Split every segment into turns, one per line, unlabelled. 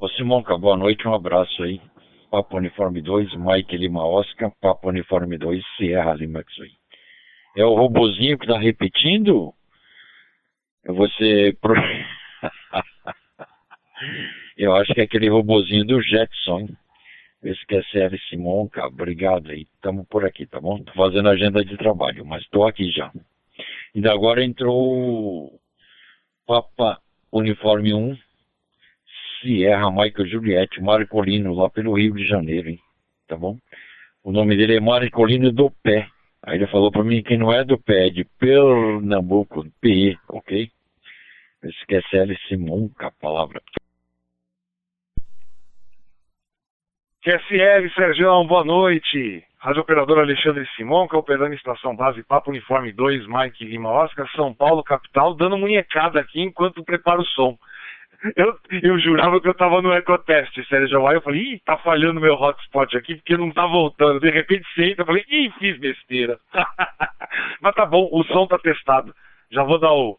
Ô Simonca, boa noite, um abraço aí. Papo Uniforme 2, Mike Lima Oscar, Papo Uniforme 2, Sierra Lima X-Ray. É o robozinho que tá repetindo? Você. Eu acho que é aquele robozinho do Jetson? Esse que é Simonca, obrigado aí. Tamo por aqui, tá bom? Tô fazendo agenda de trabalho, mas tô aqui já. E agora entrou o Papa Uniforme 1, Sierra Michael Juliette, Marcolino, lá pelo Rio de Janeiro, hein? Tá bom? O nome dele é Marcolino do Pé. Aí ele falou para mim que não é do pé, é de Pernambuco, PE, ok? Esquece L. Simonca, a palavra.
QSL, Sérgio, boa noite. Rádio Operador Alexandre Simonca, operando Estação Base Papo Uniforme 2, Mike Lima Oscar, São Paulo, capital, dando munhecada aqui enquanto preparo o som. Eu, eu jurava que eu tava no ecotest, Sérgio. Aí eu falei, ih, tá falhando meu hotspot aqui porque não tá voltando. De repente senta, eu falei, ih, fiz besteira. Mas tá bom, o som tá testado. Já vou dar o,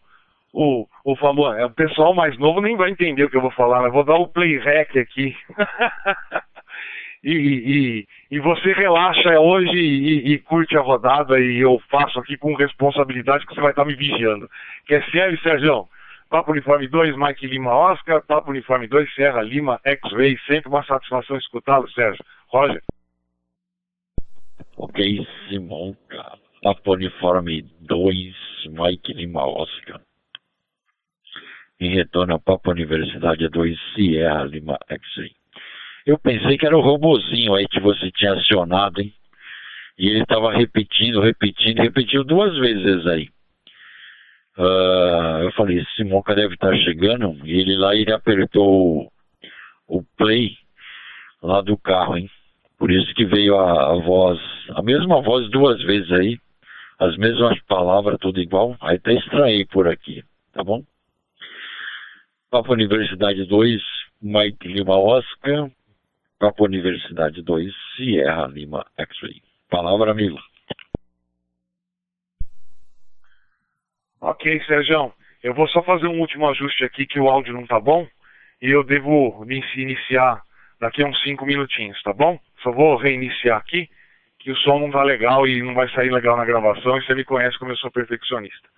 o, o famoso. É, o pessoal mais novo nem vai entender o que eu vou falar, mas vou dar o play rec aqui. e, e, e, você relaxa hoje e, e, curte a rodada e eu faço aqui com responsabilidade que você vai estar me vigiando. Quer sério, Sérgio? Papo Uniforme 2, Mike Lima Oscar, Papo Uniforme 2, Serra Lima X-Ray. Sempre uma satisfação escutá-lo, Sérgio. Roger.
Ok, Simão. Papo Uniforme 2, Mike Lima Oscar. Em retorno ao Papo Universidade 2, Sierra Lima X-Ray. Eu pensei que era o robozinho aí que você tinha acionado, hein? E ele estava repetindo, repetindo, repetiu duas vezes aí. Uh, eu falei, Simonca deve estar tá chegando. E ele lá, ele apertou o, o play lá do carro, hein? Por isso que veio a, a, voz, a mesma voz duas vezes aí, as mesmas palavras, tudo igual. Aí tá estranhei por aqui, tá bom? Papo Universidade 2, Mike Lima Oscar, Papo Universidade 2, Sierra Lima X-Ray. Palavra, amigo.
Ok, Sérgio. Eu vou só fazer um último ajuste aqui que o áudio não tá bom. E eu devo iniciar daqui a uns 5 minutinhos, tá bom? Só vou reiniciar aqui, que o som não tá legal e não vai sair legal na gravação. E você me conhece como eu sou perfeccionista.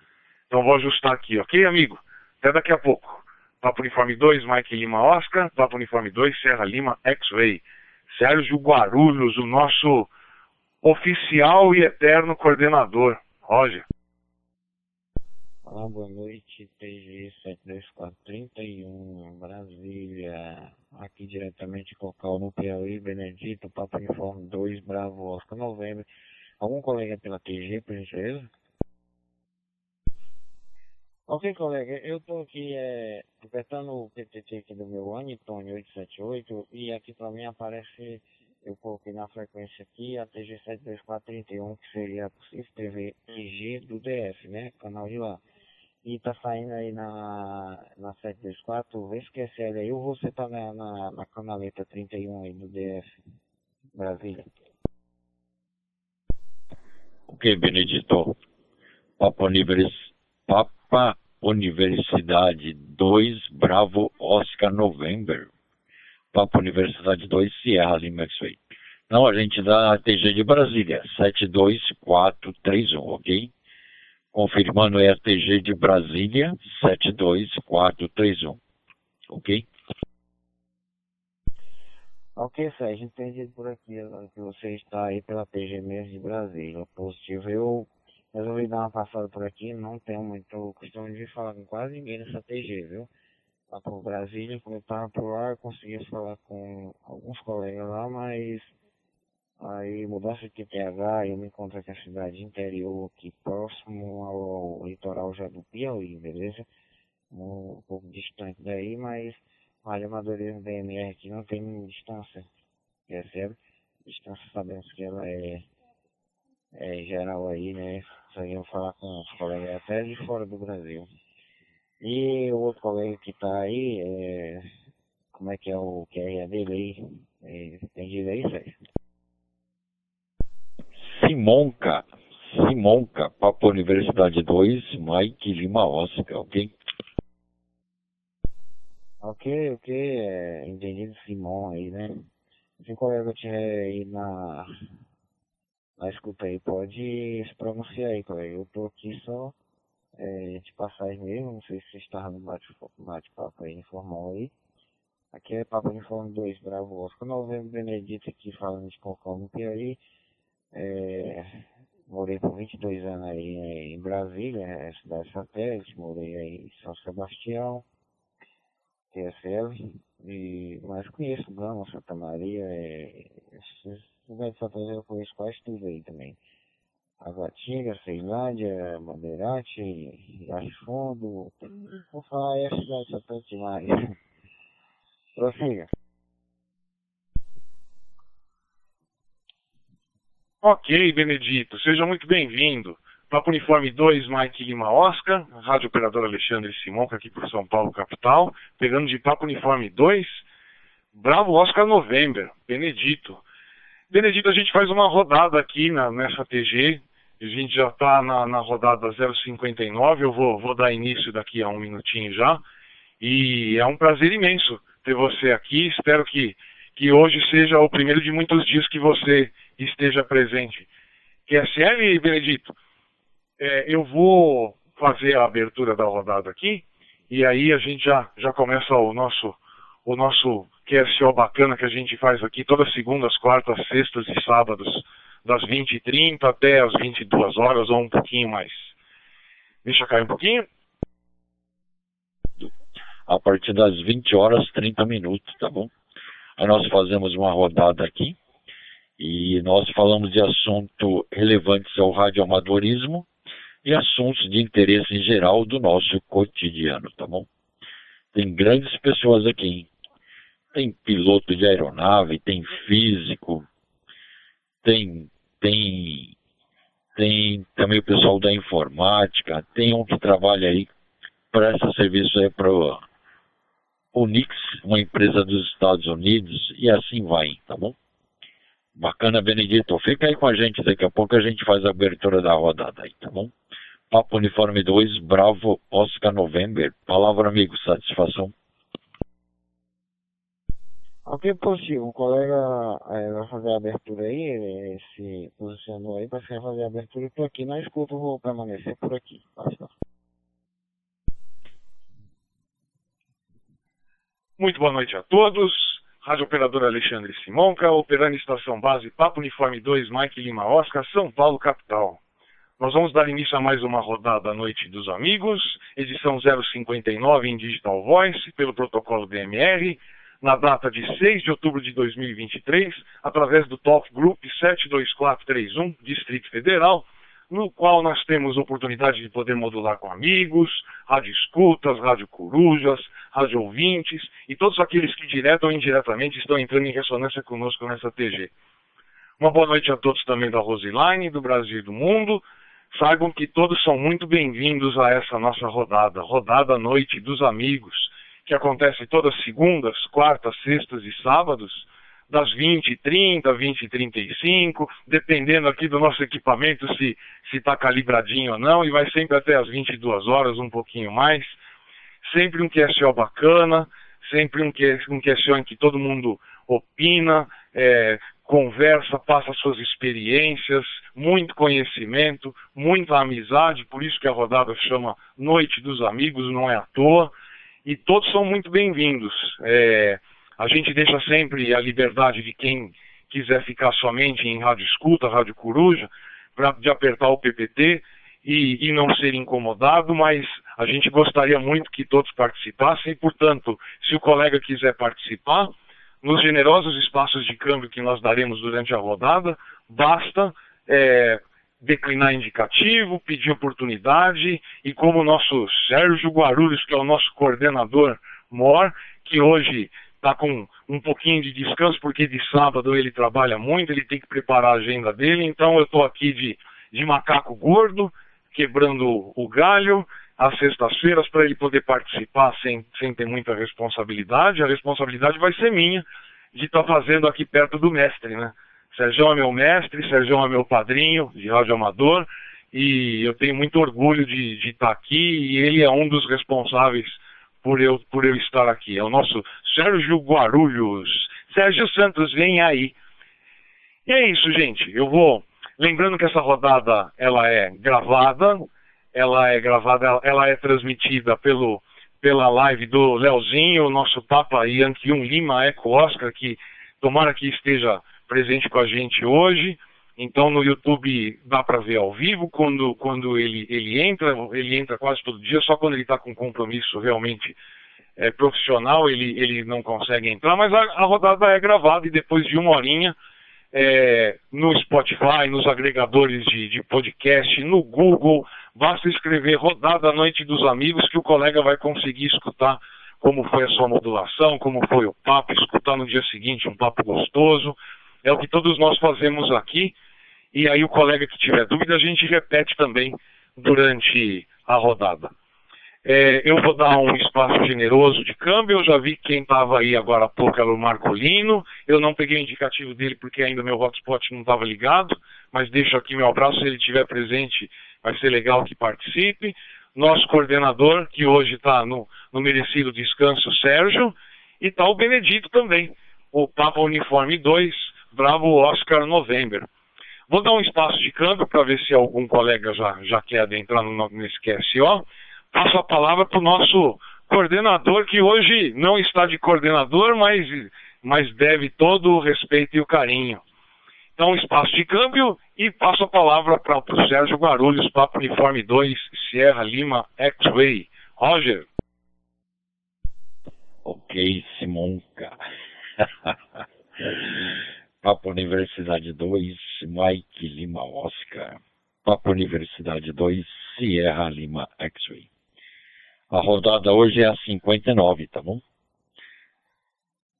Então vou ajustar aqui, ok, amigo? Até daqui a pouco. Papo Uniforme 2, Mike Lima Oscar. Papo Uniforme 2, Serra Lima X-Ray. Sérgio Guarulhos, o nosso oficial e eterno coordenador. Roger.
Olá, boa noite, TG 72431, Brasília. Aqui diretamente Cocal no Piauí, Benedito, Papo Uniforme 2, Bravo, Oscar, Novembro. Algum colega pela TG, por gentileza? Ok, colega, eu estou aqui é, apertando o PTT aqui do meu Antônio 878 e aqui para mim aparece, eu coloquei na frequência aqui a TG 72431, que seria a possível TV TG do DF, né, canal de lá. E tá saindo aí na, na 724, vê se sério aí, ou você tá na, na, na canaleta 31 aí do DF, Brasília.
Ok, Benedito. Papa Universo Papa Universidade 2, Bravo Oscar November. Papa Universidade 2, Sierra Lima X-Ray. Não, a gente dá a TG de Brasília, 72431, ok? Confirmando é a TG de Brasília, 72431, ok?
Ok, Sérgio, entendido por aqui que você está aí pela TG mesmo de Brasília. Positivo, eu resolvi dar uma passada por aqui, não tenho muito costume de falar com quase ninguém nessa TG, viu? Lá por Brasília, quando eu estava por lá, eu consegui falar com alguns colegas lá, mas aí mudança de TPH, eu me encontro aqui na cidade interior, aqui próximo ao litoral já do Piauí, beleza? Um, pouco distante daí, mas Rádio Amadorismo DMR aqui não tem distância, percebe? Distância sabemos que ela é, é geral aí, né? conseguimos falar com os colegas até de fora do Brasil. E o outro colega que está aí, é, como é que é o QRA dele aí? É, entendido aí, Sérgio?
Simonca, Simonca, Papo Universidade 2, Mike Lima Oscar, ok?
Ok, que, o que é entendido Simão aí, né? Se colega tiver aí na, na escuta aí, pode se pronunciar aí, colega. Eu tô aqui só é, de passagem mesmo, não sei se você estava no bate-papo bate aí informal aí. Aqui é Papo Uniforme 2, Bravo Oscar. Novembro Benedito aqui falando de Concórdia, Piauí. É, morei por 22 anos aí em Brasília, é cidade satélite, morei aí em São Sebastião, TSL, e, mas conheço Gama, Santa Maria, é, esses lugares de satélite eu conheço quase tudo aí também. Aguatinga, Ceilândia, Bandeirante, Riacho Fundo, vou falar aí a cidade satélite demais. Prossiga.
Ok, Benedito, seja muito bem-vindo. Papo Uniforme 2, Mike Lima Oscar, Rádio Operador Alexandre Simonca, aqui por São Paulo, capital. Pegando de Papo Uniforme 2, Bravo Oscar November, Benedito. Benedito, a gente faz uma rodada aqui na, nessa TG. A gente já está na, na, rodada 059, eu vou, vou dar início daqui a um minutinho já. E é um prazer imenso ter você aqui. Espero que, que hoje seja o primeiro de muitos dias que você esteja presente. QSL, Benedito, é, eu vou fazer a abertura da rodada aqui e aí a gente já, já começa o nosso, o nosso QSO bacana que a gente faz aqui todas segundas, quartas, sextas e sábados, das 20h30 até as 22 horas ou um pouquinho mais. Deixa cair um pouquinho
a partir das 20 horas 30 minutos, tá bom? Aí nós fazemos uma rodada aqui e nós falamos de assuntos relevantes ao radioamadorismo e assuntos de interesse em geral do nosso cotidiano, tá bom? Tem grandes pessoas aqui, hein? Tem piloto de aeronave, tem físico, tem, tem, tem também o pessoal da informática, tem um que trabalha aí, presta serviço aí para Unix, uma empresa dos Estados Unidos, e assim vai, tá bom? Bacana, Benedito. Fica aí com a gente, daqui a pouco a gente faz a abertura da rodada aí, tá bom? Papo Uniforme 2, Bravo, Oscar November. Palavra, amigo, satisfação.
Ok, possível. O colega é, vai fazer a abertura aí, ele se posicionou aí para fazer a abertura. Estou aqui na escuta, vou permanecer por aqui. Basta.
Muito boa noite a todos. Rádio Operador Alexandre Simonca, operando estação base Papo Uniforme 2, Mike Lima Oscar, São Paulo, capital. Nós vamos dar início a mais uma rodada à Noite dos Amigos, edição 059 em Digital Voice, pelo protocolo DMR, na data de 6 de outubro de 2023, através do Talk Group 72431, Distrito Federal, no qual nós temos oportunidade de poder modular com amigos, rádio escutas, rádio corujas, rádio ouvintes e todos aqueles que direto ou indiretamente estão entrando em ressonância conosco nessa TG. Uma boa noite a todos também da Roseline, do Brasil e do mundo. Saibam que todos são muito bem-vindos a essa nossa rodada, rodada Noite dos Amigos, que acontece todas segundas, quartas, sextas e sábados, das 20h30, 20h35, dependendo aqui do nosso equipamento se está calibradinho ou não, e vai sempre até as 22 horas, um pouquinho mais. Sempre um QSO bacana, sempre um, um QSO em que todo mundo opina, é, conversa, passa suas experiências, muito conhecimento, muita amizade, por isso que a rodada chama Noite dos Amigos, não é à toa, e todos são muito bem-vindos. É, a gente deixa sempre a liberdade de quem quiser ficar somente em rádio escuta, rádio coruja, pra, de apertar o PPT e, e não ser incomodado, mas a gente gostaria muito que todos participassem. E, portanto, se o colega quiser participar, nos generosos espaços de câmbio que nós daremos durante a rodada, basta é, declinar indicativo, pedir oportunidade e como o nosso Sérgio Guarulhos, que é o nosso coordenador MOR, que hoje está com um pouquinho de descanso, porque de sábado ele trabalha muito, ele tem que preparar a agenda dele, então eu estou aqui de, de macaco gordo, quebrando o galho às sextas-feiras para ele poder participar sem, sem ter muita responsabilidade. A responsabilidade vai ser minha de estar tá fazendo aqui perto do mestre, né? Sérgio é meu mestre, Sérgio é meu padrinho de rádio amador e eu tenho muito orgulho de estar tá aqui e ele é um dos responsáveis por eu, por eu estar aqui. É o nosso Sérgio Guarulhos. Sérgio Santos, vem aí. E é isso, gente. Eu vou. Lembrando que essa rodada ela é gravada, ela é gravada, ela é transmitida pelo, pela live do Leozinho, nosso Papa 1 Lima Eco Oscar, que tomara que esteja presente com a gente hoje. Então no YouTube dá para ver ao vivo quando, quando ele, ele entra, ele entra quase todo dia, só quando ele está com compromisso realmente é, profissional ele, ele não consegue entrar, mas a, a, rodada é gravada e depois de uma horinha é, no Spotify, nos agregadores de, de podcast, no Google, basta escrever Rodada Noite dos Amigos que o colega vai conseguir escutar como foi a sua modulação, como foi o papo, escutar no dia seguinte um papo gostoso. É o que todos nós fazemos aqui. E aí o colega que tiver dúvida, a gente repete também durante a rodada. É, eu vou dar um espaço generoso de câmbio. Eu já vi quem estava aí agora há pouco era o Marcolino. Eu não peguei o indicativo dele porque ainda meu hotspot não estava ligado, mas deixo aqui meu abraço. Se ele estiver presente, vai ser legal que participe. Nosso coordenador, que hoje está no, no merecido descanso, Sérgio. E está o Benedito também, o Papa Uniforme 2, Bravo Oscar November. Vou dar um espaço de câmbio para ver se algum colega já, já quer adentrar no, nesse QSO passo a palavra para o nosso coordenador, que hoje não está de coordenador, mas, mas deve todo o respeito e o carinho. Então, espaço de câmbio e passo a palavra para o Sérgio Guarulhos, Papo Uniforme 2, Sierra Lima, X-Way. Roger.
Ok, Simonca. Papo Universidade 2, Mike Lima Oscar. Papo Universidade 2, Sierra Lima X-Ray. A rodada hoje é a 59, tá bom?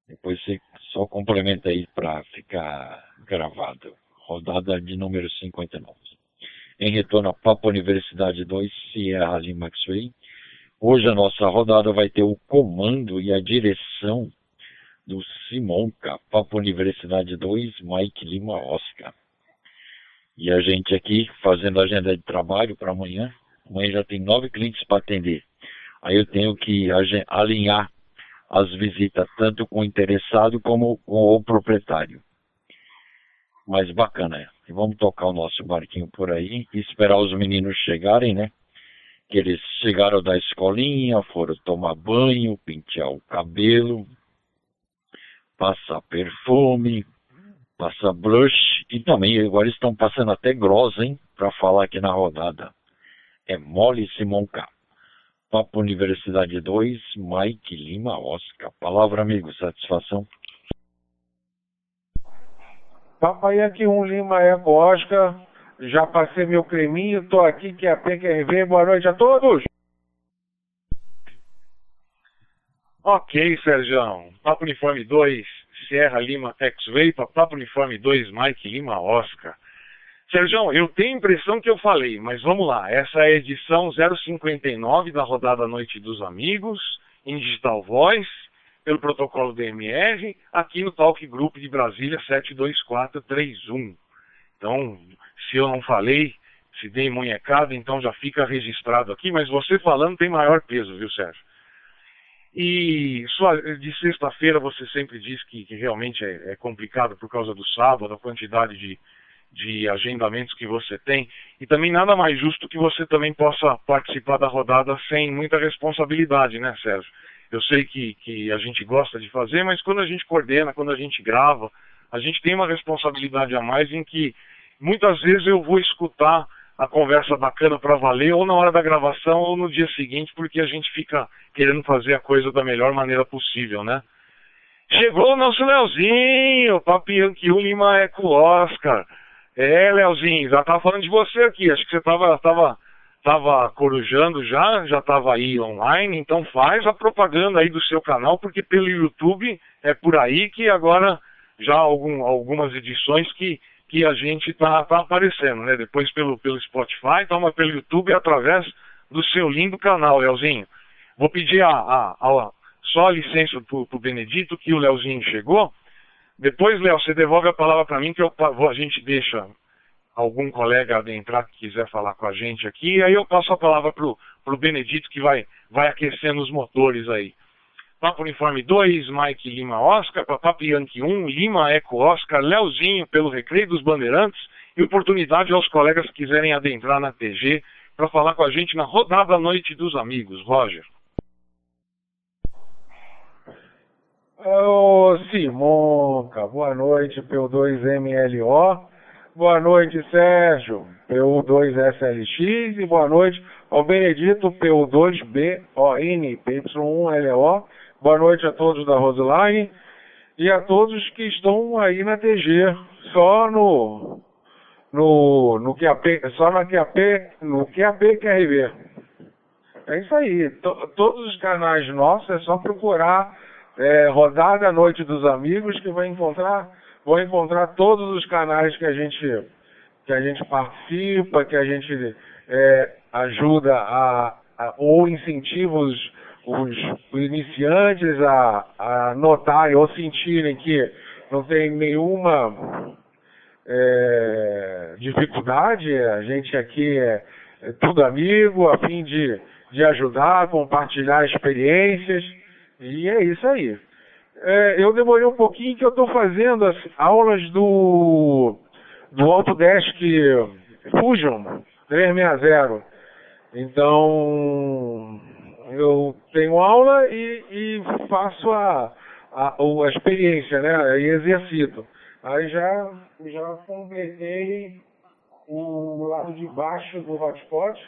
Depois você só complementa aí para ficar gravado. Rodada de número 59. Em retorno a Papa Universidade 2, Sierra Lima X-Ray. Hoje a nossa rodada vai ter o comando e a direção do Simonca, Papa Universidade 2, Mike Lima Oscar. E a gente aqui fazendo agenda de trabalho para amanhã. Amanhã já tem nove clientes para atender. Aí eu tenho que alinhar as visitas tanto com o interessado como com o proprietário. Mas bacana, e vamos tocar o nosso barquinho por aí e esperar os meninos chegarem, né? Que eles chegaram da escolinha, foram tomar banho, pentear o cabelo, passar perfume, passar blush e também agora estão passando até grossa, hein? Para falar aqui na rodada. É mole Simon K. Papo Universidade 2, Mike Lima Oscar. Palavra, amigo, satisfação.
Papai aqui um Lima Eco Oscar. Já passei meu creminho, tô aqui que é a PQRV. Boa noite a todos.
Ok, Sérgio. Papo Uniforme 2, Sierra Lima X-Ray, Papo Uniforme 2, Mike Lima Oscar. Sérgio, eu tenho a impressão que eu falei, mas vamos lá. Essa é a edição 059 da rodada Noite dos Amigos, em Digital Voice, pelo protocolo DMR, aqui no Talk Group de Brasília 72431. Então, se eu não falei, se dei munhecada, então já fica registrado aqui, mas você falando tem maior peso, viu, Sérgio? E sua, de sexta-feira você sempre diz que, que realmente é, é complicado por causa do sábado, a quantidade de, de agendamentos que você tem e também nada mais justo que você também possa participar da rodada sem muita responsabilidade, né, Sérgio? Eu sei que, que a gente gosta de fazer, mas quando a gente coordena, quando a gente grava, a gente tem uma responsabilidade a mais em que muitas vezes eu vou escutar a conversa bacana para valer ou na hora da gravação ou no dia seguinte, porque a gente fica querendo fazer a coisa da melhor maneira possível, né? Chegou o nosso Leozinho, Papião que Lima é com o Oscar. É, Leozinho, já tava falando de você aqui. Acho que você tava, tava, tava corujando já, já tava aí online. Então faz a propaganda aí do seu canal, porque pelo YouTube é por aí que agora já algum, algumas edições que, que a gente tá, tá aparecendo, né? Depois pelo, pelo Spotify, toma pelo YouTube através do seu lindo canal, Leozinho. Vou pedir a, a, a só a licença pro, pro Benedito, que o Leozinho chegou. Depois, Léo, você devolve a palavra para mim que eu, a gente deixa algum colega adentrar que quiser falar com a gente aqui, aí eu passo a palavra pro, pro Benedito que vai, vai aquecendo os motores aí. Papo Uniforme 2, Mike Lima Oscar, Papo Yankee 1, Lima Eco Oscar, Leozinho pelo Recreio dos Bandeirantes e oportunidade aos colegas que quiserem adentrar na TG para falar com a gente na rodada Noite dos Amigos. Roger.
Ô Simonca, boa noite, P2MLO. Boa noite, Sérgio, PU2SLX. E boa noite ao Benedito, PU2BON, PY1LO. Boa noite a todos da Roseline e a todos que estão aí na TG, só no no no QAP, só na QAP, no QAP QRV. É isso aí. Todos os canais nossos é só procurar é, Rodada Noite dos Amigos que vai encontrar, vão encontrar todos os canais que a gente que a gente participa, que a gente é, ajuda a, a ou incentiva os os, iniciantes a, a notarem ou sentirem que não tem nenhuma é, dificuldade, a gente aqui é, é, tudo amigo, a fim de, de ajudar, compartilhar experiências, e é isso aí. É, eu demorei um pouquinho que eu estou fazendo as aulas do, do Autodesk Fusion 360. Então, eu tenho aula e, e faço a, a, a, experiência, né? E exercito. Aí já, já completei o lado de baixo do hotspot.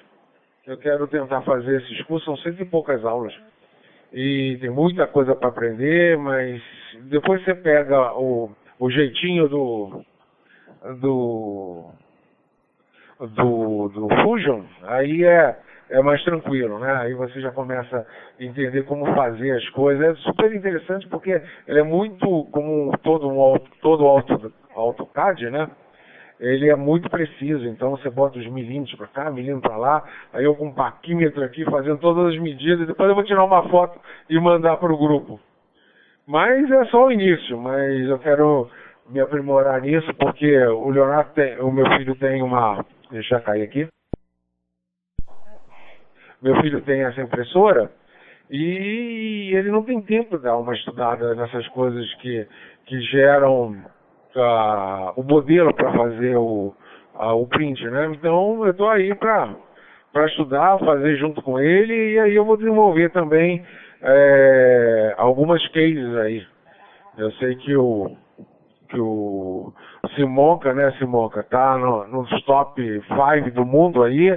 Eu quero tentar fazer esses cursos, são cento e poucas aulas. E tem muita coisa para aprender, mas depois você pega o, o jeitinho do, do, do, do Fusion, aí é é mais tranquilo, né? Aí você já começa a entender como fazer as coisas. É super interessante porque ele é muito, como todo um todo auto, AutoCAD, né? Ele é muito preciso, então você bota os milímetros para cá, milímetro para lá, aí eu com um paquímetro aqui fazendo todas as medidas, depois eu vou tirar uma foto e mandar para o grupo. Mas é só o início, mas eu quero me aprimorar nisso porque o Leonardo tem, o meu filho tem uma, deixa eu cair aqui, meu filho tem essa impressora e ele não tem tempo de dar uma estudada nessas coisas que, que geram uh, o modelo para fazer o, uh, o print, né? Então eu estou aí para estudar, fazer junto com ele e aí eu vou desenvolver também é, algumas cases aí. Eu sei que o que o Simonca, né, Simonca, tá no, nos top 5 do mundo aí.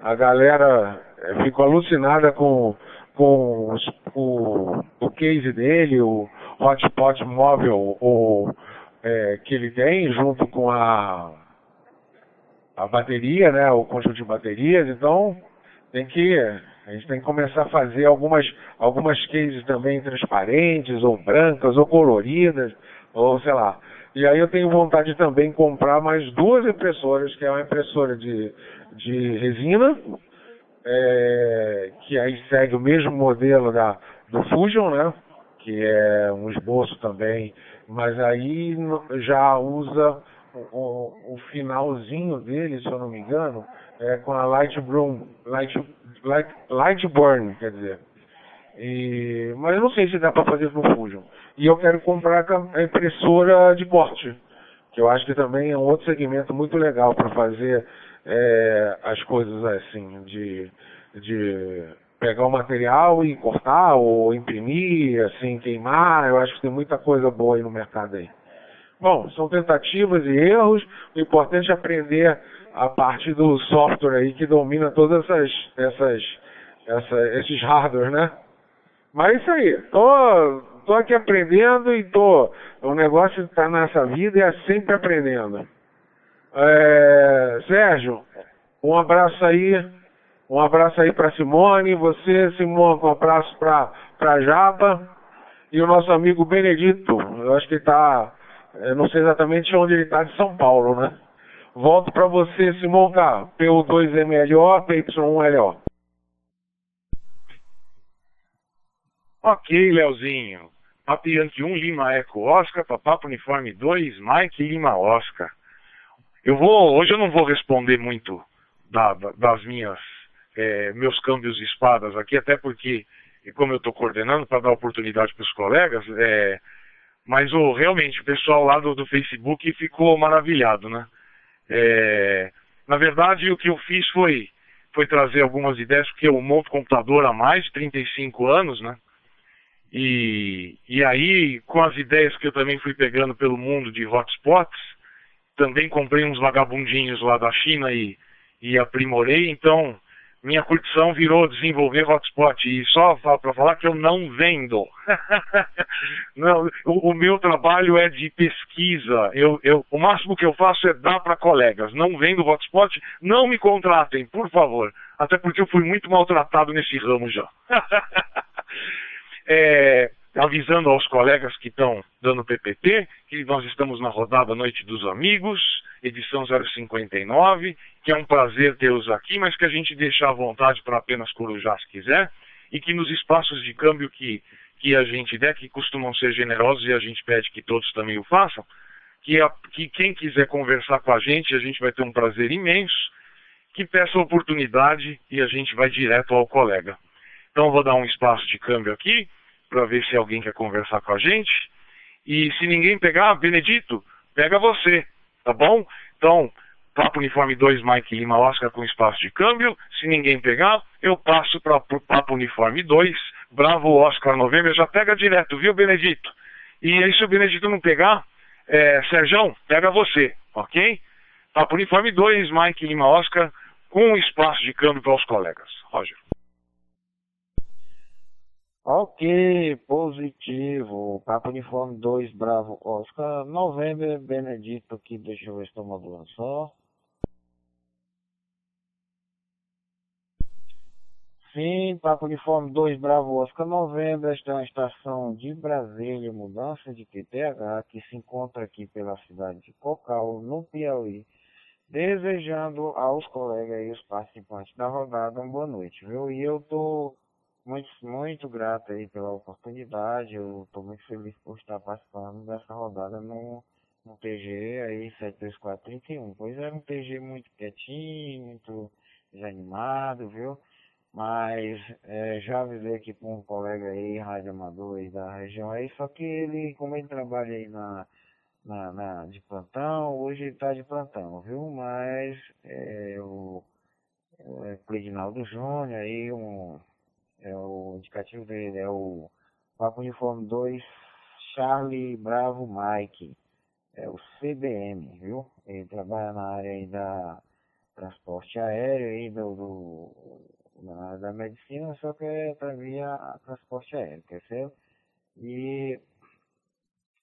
A galera é, fico alucinada com, com os, o, o case dele, o hotspot móvel o, é, que ele tem, junto com a, a bateria, né, o conjunto de baterias. Então, tem que a gente tem que começar a fazer algumas, algumas cases também transparentes, ou brancas, ou coloridas, ou sei lá. E aí eu tenho vontade de também comprar mais duas impressoras, que é uma impressora de, de resina é, que aí segue o mesmo modelo da, do Fusion, né? Que é um esboço também, mas aí já usa o, o finalzinho dele, se eu não me engano, é com a Lightroom, Light, Light, Lightburn, quer dizer. E, mas eu não sei se dá para fazer no Fusion. E eu quero comprar a impressora de corte, que eu acho que também é um outro segmento muito legal para fazer é, as coisas assim, de, de pegar o material e cortar ou imprimir, assim, queimar. Eu acho que tem muita coisa boa aí no mercado aí. Bom, são tentativas e erros. O importante é aprender a parte do software aí que domina todas essas, essas, essa, esses hardware, né? Mas é isso aí. Tô, tô aqui aprendendo e tô. O negócio está nessa vida é sempre aprendendo. É, Sérgio, um abraço aí. Um abraço aí para Simone, você, Simone, um abraço para Japa e o nosso amigo Benedito. Eu acho que ele está, não sei exatamente onde ele está, de São Paulo, né? Volto para você, Simone, PU2MLO, PY1LO.
Ok, Leozinho. Papi Yankee 1, Lima Eco Oscar, Papapo Uniforme 2, Mike Lima Oscar. Eu vou, hoje eu não vou responder muito da, da, das minhas, é, meus câmbios de espadas aqui, até porque, como eu estou coordenando para dar oportunidade para os colegas, é, mas o, realmente o pessoal lá do, do Facebook ficou maravilhado, né? É, na verdade, o que eu fiz foi, foi trazer algumas ideias, porque eu monto computador há mais de 35 anos, né? E, e aí, com as ideias que eu também fui pegando pelo mundo de hotspots, também comprei uns vagabundinhos lá da China e, e aprimorei, então minha curtição virou desenvolver hotspot. E só para falar que eu não vendo. não, o, o, meu trabalho é de pesquisa. Eu, eu, o máximo que eu faço é dar para colegas. Não vendo hotspot, não me contratem, por favor. Até porque eu fui muito maltratado nesse ramo já. é, avisando aos colegas que estão dando PPT que nós estamos na rodada Noite dos Amigos, edição 059, que é um prazer tê-los aqui, mas que a gente deixa à vontade para apenas corujar se quiser, e que nos espaços de câmbio que, que a gente der, que costumam ser generosos e a gente pede que todos também o façam, que, a, que quem quiser conversar com a gente, a gente vai ter um prazer imenso, que peça a oportunidade e a gente vai direto ao colega. Então vou dar um espaço de câmbio aqui, para ver se alguém quer conversar com a gente. E se ninguém pegar, Benedito, pega você, tá bom? Então, Papo Uniforme 2, Mike Lima Oscar com espaço de câmbio. Se ninguém pegar, eu passo para Papo Uniforme 2, Bravo Oscar Novembro, já pega direto, viu, Benedito? E aí, se o Benedito não pegar, é, Serjão, pega você, ok? Papo Uniforme 2, Mike Lima Oscar, com espaço de câmbio para os colegas. Roger.
Ok, positivo. Papo Uniforme 2, Bravo Oscar. Novembro, Benedito aqui, deixa eu ver se estou modulando só. Sim, Papo Uniforme 2, Bravo Oscar. Novembro, esta é uma estação de Brasília, mudança de QTH, que se encontra aqui pela cidade de Cocal, no Piauí. Desejando aos colegas e os participantes da rodada uma boa noite, viu? E eu tô muito, muito grato aí pela oportunidade. Eu estou muito feliz por estar participando dessa rodada no, no TG aí 73431. Pois era um TG muito quietinho, muito desanimado, viu? Mas é, já avisei aqui com um colega aí, rádio amador aí da região aí, só que ele, como ele trabalha aí na, na, na de plantão, hoje ele está de plantão, viu? Mas é, o é, Cleidinaldo Júnior aí, um é o indicativo dele é o Papo Uniforme 2 Charlie Bravo Mike. É o CBM, viu? Ele trabalha na área aí da transporte aéreo aí do, do na área da medicina, só que é para via transporte aéreo, quer ser? E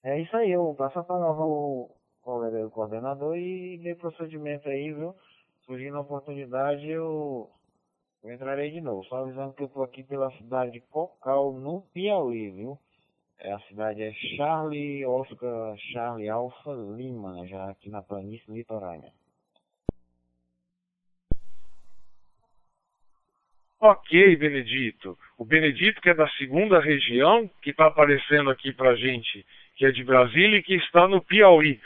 é isso aí, eu passo para o colega o coordenador e ver procedimento aí, viu? Surgindo a oportunidade, eu eu entrarei de novo, só avisando que eu estou aqui pela cidade de Cocal, no Piauí, viu? É, a cidade é Charlie Oscar Charlie Alfa Lima, já aqui na planície litorânea.
Ok, Benedito. O Benedito, que é da segunda região, que está aparecendo aqui para gente, que é de Brasília e que está no Piauí.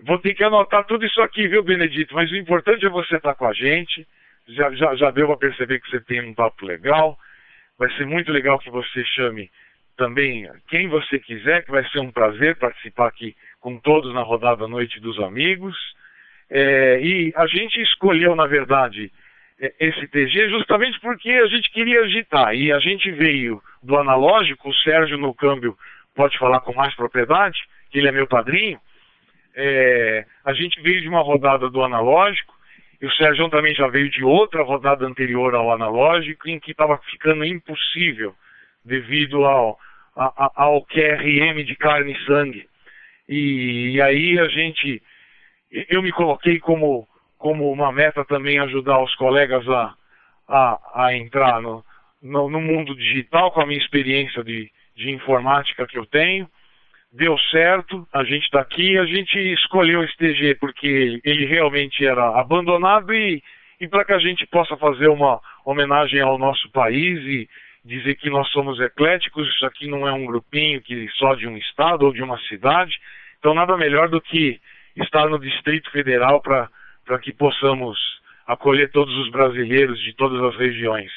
Vou ter que anotar tudo isso aqui, viu, Benedito? Mas o importante é você estar tá com a gente já, já, já deu para perceber que você tem um papo legal. Vai ser muito legal que você chame também quem você quiser, que vai ser um prazer participar aqui com todos na rodada Noite dos Amigos. É, e a gente escolheu, na verdade, é, esse TG justamente porque a gente queria agitar. E a gente veio do analógico, o Sérgio no câmbio pode falar com mais propriedade, que ele é meu padrinho. É, a gente veio de uma rodada do analógico, e o Sérgio também já veio de outra rodada anterior ao analógico, em que estava ficando impossível devido ao, a, ao QRM de carne e sangue. E, e, aí a gente, eu me coloquei como, como uma meta também ajudar os colegas a, a, a entrar no, no, no mundo digital com a minha experiência de, de informática que eu tenho deu certo, a gente está aqui, a gente escolheu esse TG porque ele realmente era abandonado e, e para que a gente possa fazer uma homenagem ao nosso país e dizer que nós somos ecléticos, isso aqui não é um grupinho que só de um estado ou de uma cidade, então nada melhor do que estar no Distrito Federal para que possamos acolher todos os brasileiros de todas as regiões.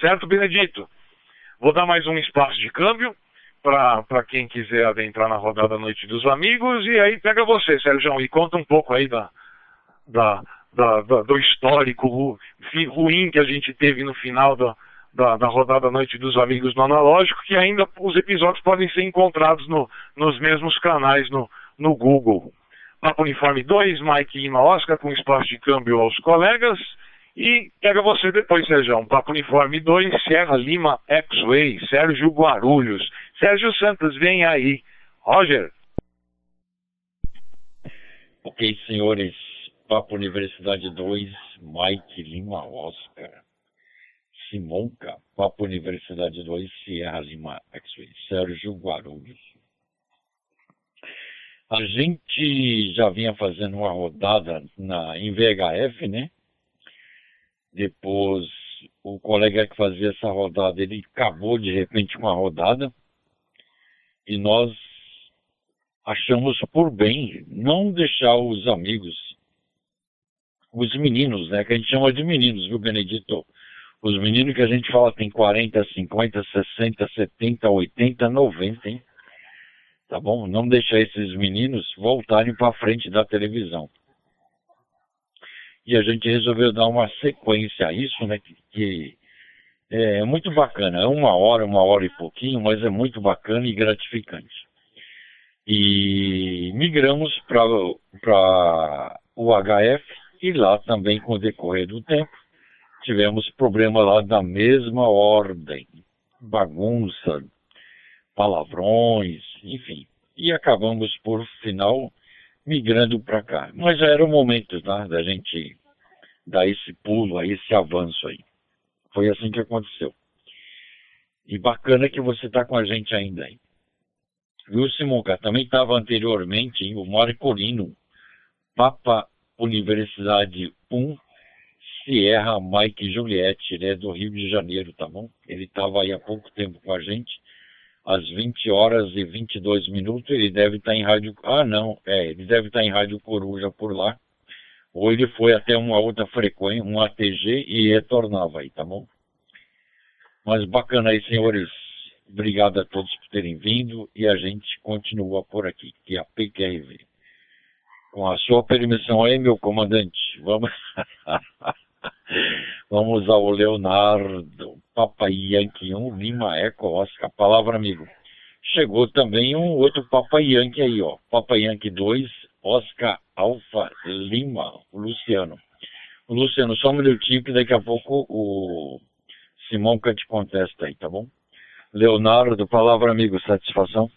Certo, Benedito? Vou dar mais um espaço de câmbio para quem quiser adentrar na rodada Noite dos Amigos. E aí pega você, Sérgio, e conta um pouco aí da, da, da, da do histórico ru, ruim que a gente teve no final da, da, da, rodada Noite dos Amigos no Analógico, que ainda os episódios podem ser encontrados no, nos mesmos canais no, no Google. Papo Uniforme 2, Mike Lima Oscar, com espaço de câmbio aos colegas. E pega você depois, Sérgio. Papo Uniforme 2, Serra Lima X-Way, Sérgio Guarulhos. Sérgio Santos, vem aí. Roger.
Ok, senhores. Papo Universidade 2, Mike Lima Oscar. Simonca, Papo Universidade 2, Sierra Lima X-Way, Sérgio Guarulhos. A gente já vinha fazendo uma rodada na, em VHF, né? Depois, o colega que fazia essa rodada, ele acabou de repente com a rodada. E nós achamos por bem não deixar os amigos, os meninos, né? Que a gente chama de meninos, viu, Benedito? Os meninos que a gente fala tem 40, 50, 60, 70, 80, 90, hein? tá bom? Não deixar esses meninos voltarem para frente da televisão. E a gente resolveu dar uma sequência a isso, né? Que, que é muito bacana. É uma hora, uma hora e pouquinho, mas é muito bacana e gratificante. E migramos para o HF e lá também, com o decorrer do tempo, tivemos problema lá da mesma ordem. Bagunça, palavrões, enfim. E acabamos, por final, migrando para cá. Mas já era o momento tá, da gente dar esse pulo aí, esse avanço aí. Foi assim que aconteceu. E bacana que você está com a gente ainda aí. Viu, Simonca? Também estava anteriormente hein, o Marcolino, Papa Universidade 1, Sierra Mike Juliette, ele é do Rio de Janeiro, tá bom? Ele estava aí há pouco tempo com a gente às 20 horas e 22 minutos, ele deve estar em rádio. Ah, não, é, ele deve estar em rádio Coruja por lá. Ou ele foi até uma outra frequência, um ATG e retornava aí, tá bom? Mas bacana aí, senhores. Obrigado a todos por terem vindo e a gente continua por aqui, que é a PQRV. Com a sua permissão aí, meu comandante, vamos. Vamos ao Leonardo, Papai Yankee 1, Lima Eco Oscar. Palavra, amigo. Chegou também um outro Papai Yankee aí, ó. Papai Yankee 2, Oscar Alfa Lima, o Luciano. O Luciano, só um minutinho que daqui a pouco o Simão que te contesta aí, tá bom? Leonardo, palavra, amigo, satisfação.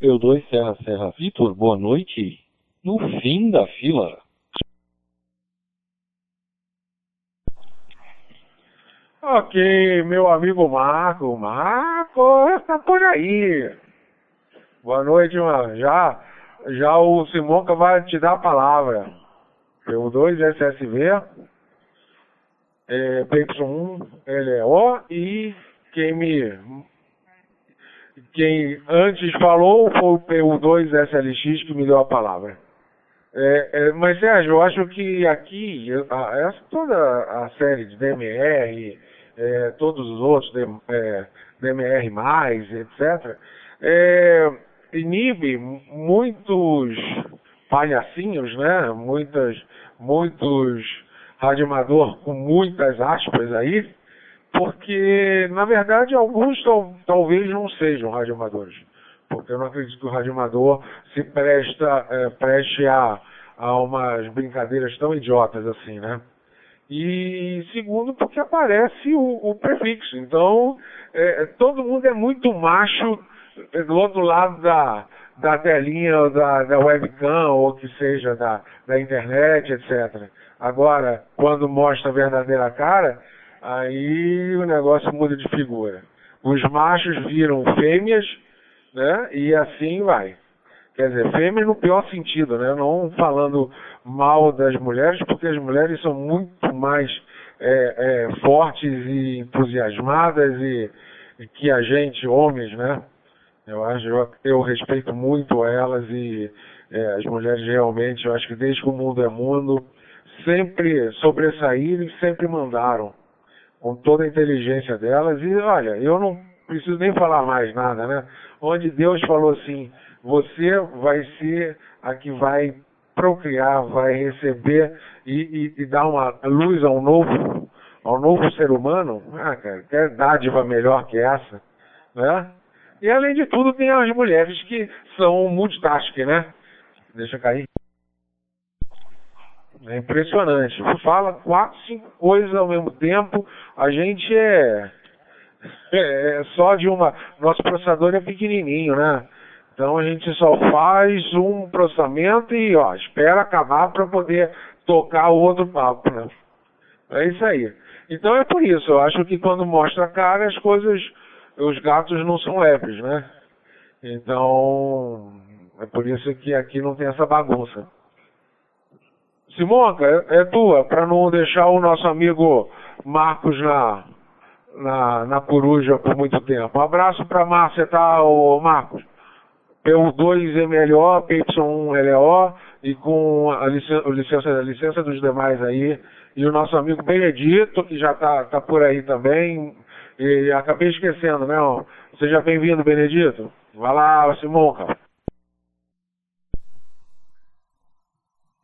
Eu 2 Serra Serra Vitor, boa noite. No fim da fila.
Ok, meu amigo Marco. Marco, está por aí. Boa noite, mano. Já, já o Simonca vai te dar a palavra. P2 SSV, é, PY1 LEO e quem me. Quem antes falou foi o PU2 SLX que me deu a palavra. É, é, mas Sérgio, eu acho que aqui, essa, toda a série de DMR, é, todos os outros, é, DMR+, etc., é, inibe muitos palhacinhos, né? Muitas, muitos radioamador com muitas aspas aí, porque, na verdade, alguns tal, talvez não sejam radioamadores. Porque eu não acredito que o radioamador se presta, é, preste a, a umas brincadeiras tão idiotas assim, né? E segundo, porque aparece o, o prefixo. Então, é, todo mundo é muito macho do outro lado da, da telinha, da, da webcam, ou que seja da, da internet, etc. Agora, quando mostra a verdadeira cara, aí o negócio muda de figura. Os machos viram fêmeas, né? E assim vai. Quer dizer, fêmeas no pior sentido, né? Não falando mal das mulheres, porque as mulheres são muito mais é, é, fortes e entusiasmadas e, e, que a gente, homens, né? Eu acho, eu, eu respeito muito elas e é, as mulheres realmente, eu acho que desde que o mundo é mundo, sempre sobressaíram e sempre mandaram, com toda a inteligência delas. E olha, eu não preciso nem falar mais nada, né? Onde Deus falou assim: você vai ser a que vai procriar, vai receber e, e, e dar uma luz ao novo, ao novo ser humano. Ah, cara, quer dádiva melhor que essa, né? E além de tudo, tem as mulheres que são multitasking, né? Deixa cair. É impressionante. Fala quatro, cinco coisas ao mesmo tempo. A gente é, é só de uma. Nosso processador é pequenininho, né? Então a gente só faz um processamento e ó, espera acabar para poder tocar o outro papo, né? É isso aí. Então é por isso, eu acho que quando mostra a cara as coisas os gatos não são leves, né? Então, é por isso que aqui não tem essa bagunça. Simonca, é, é tua, para não deixar o nosso amigo Marcos na, na, na coruja por muito tempo. Um abraço para Márcia, tá, ô Marcos? PU2MLO, PY1LO e com a licença, a licença, dos demais aí. E o nosso amigo Benedito, que já tá, tá por aí também. E acabei esquecendo, né? Ó. Seja bem-vindo, Benedito. Vai lá, Simonca.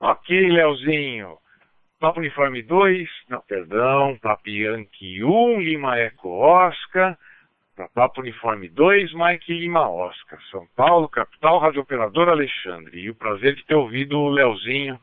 Ok, Leozinho. Papo Uniforme 2, não, perdão, Papo Yankee 1, Lima Eco Oscar, Papo Uniforme 2, Mike Lima Oscar, São Paulo, capital, Rádio Operador Alexandre. E o prazer de ter ouvido o Leozinho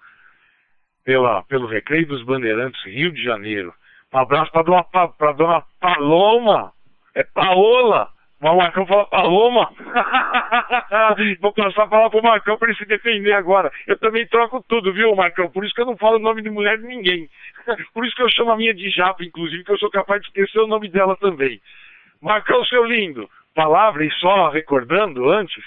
pela, pelo Recreio dos Bandeirantes, Rio de Janeiro. Um abraço para dona, pra dona Paloma. É Paola. Mas o Marcão fala Paloma. Vou passar a falar pro Marcão para ele se defender agora. Eu também troco tudo, viu, Marcão? Por isso que eu não falo o nome de mulher de ninguém. Por isso que eu chamo a minha de Japa, inclusive, que eu sou capaz de esquecer o nome dela também. Marcão, seu lindo. Palavra, e só recordando antes,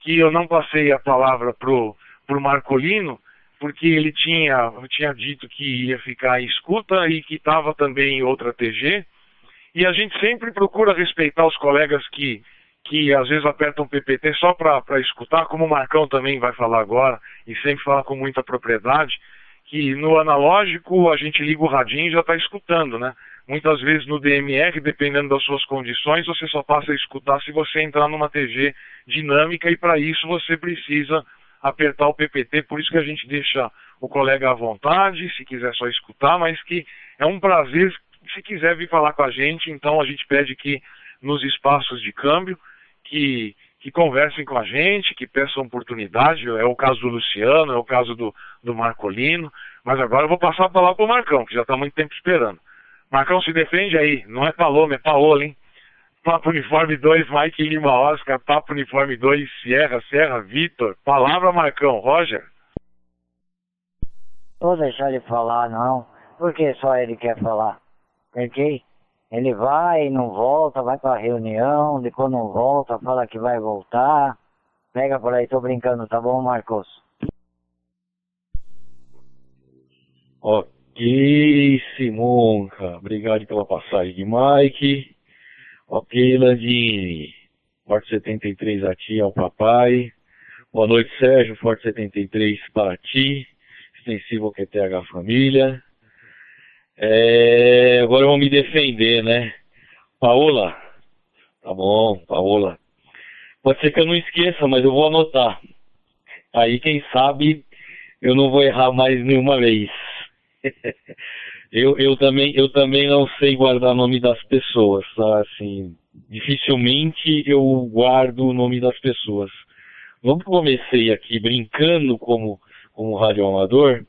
que eu não passei a palavra pro, pro Marcolino, porque ele tinha, tinha dito que ia ficar em escuta e que estava também em outra TG. E a gente sempre procura respeitar os colegas que, que às vezes apertam PPT só para escutar, como o Marcão também vai falar agora, e sempre fala com muita propriedade, que no analógico a gente liga o radinho e já está escutando, né? Muitas vezes no DMR, dependendo das suas condições, você só passa a escutar se você entrar numa TG dinâmica e para isso você precisa apertar o PPT, por isso que a gente deixa o colega à vontade, se quiser só escutar, mas que é um prazer, se quiser vir falar com a gente, então a gente pede que nos espaços de câmbio, que, que conversem com a gente, que peçam oportunidade, é o caso do Luciano, é o caso do, do Marcolino, mas agora eu vou passar a palavra para o Marcão, que já está muito tempo esperando. Marcão, se defende aí, não é Paloma, é Paola, hein? Papo Uniforme 2, Mike Lima Oscar, Papo Uniforme 2, Sierra, Serra, Vitor. Palavra, Marcão. Roger.
Vou deixar ele falar, não. Porque só ele quer falar. Porque ele vai e não volta, vai pra reunião, depois não volta, fala que vai voltar. Pega por aí, tô brincando, tá bom, Marcos?
Ok, Simonca. Obrigado pela passagem de Mike. Ok, Landini. Forte 73 a ti, ao papai. Boa noite, Sérgio. Forte 73 para ti. Extensivo QTH Família. É, agora eu vou me defender, né? Paola. Tá bom, Paola. Pode ser que eu não esqueça, mas eu vou anotar. Aí, quem sabe, eu não vou errar mais nenhuma vez. eu, eu, também, eu também não sei guardar o nome das pessoas, tá? assim, dificilmente eu guardo o nome das pessoas. Quando comecei aqui brincando como, como radioamador,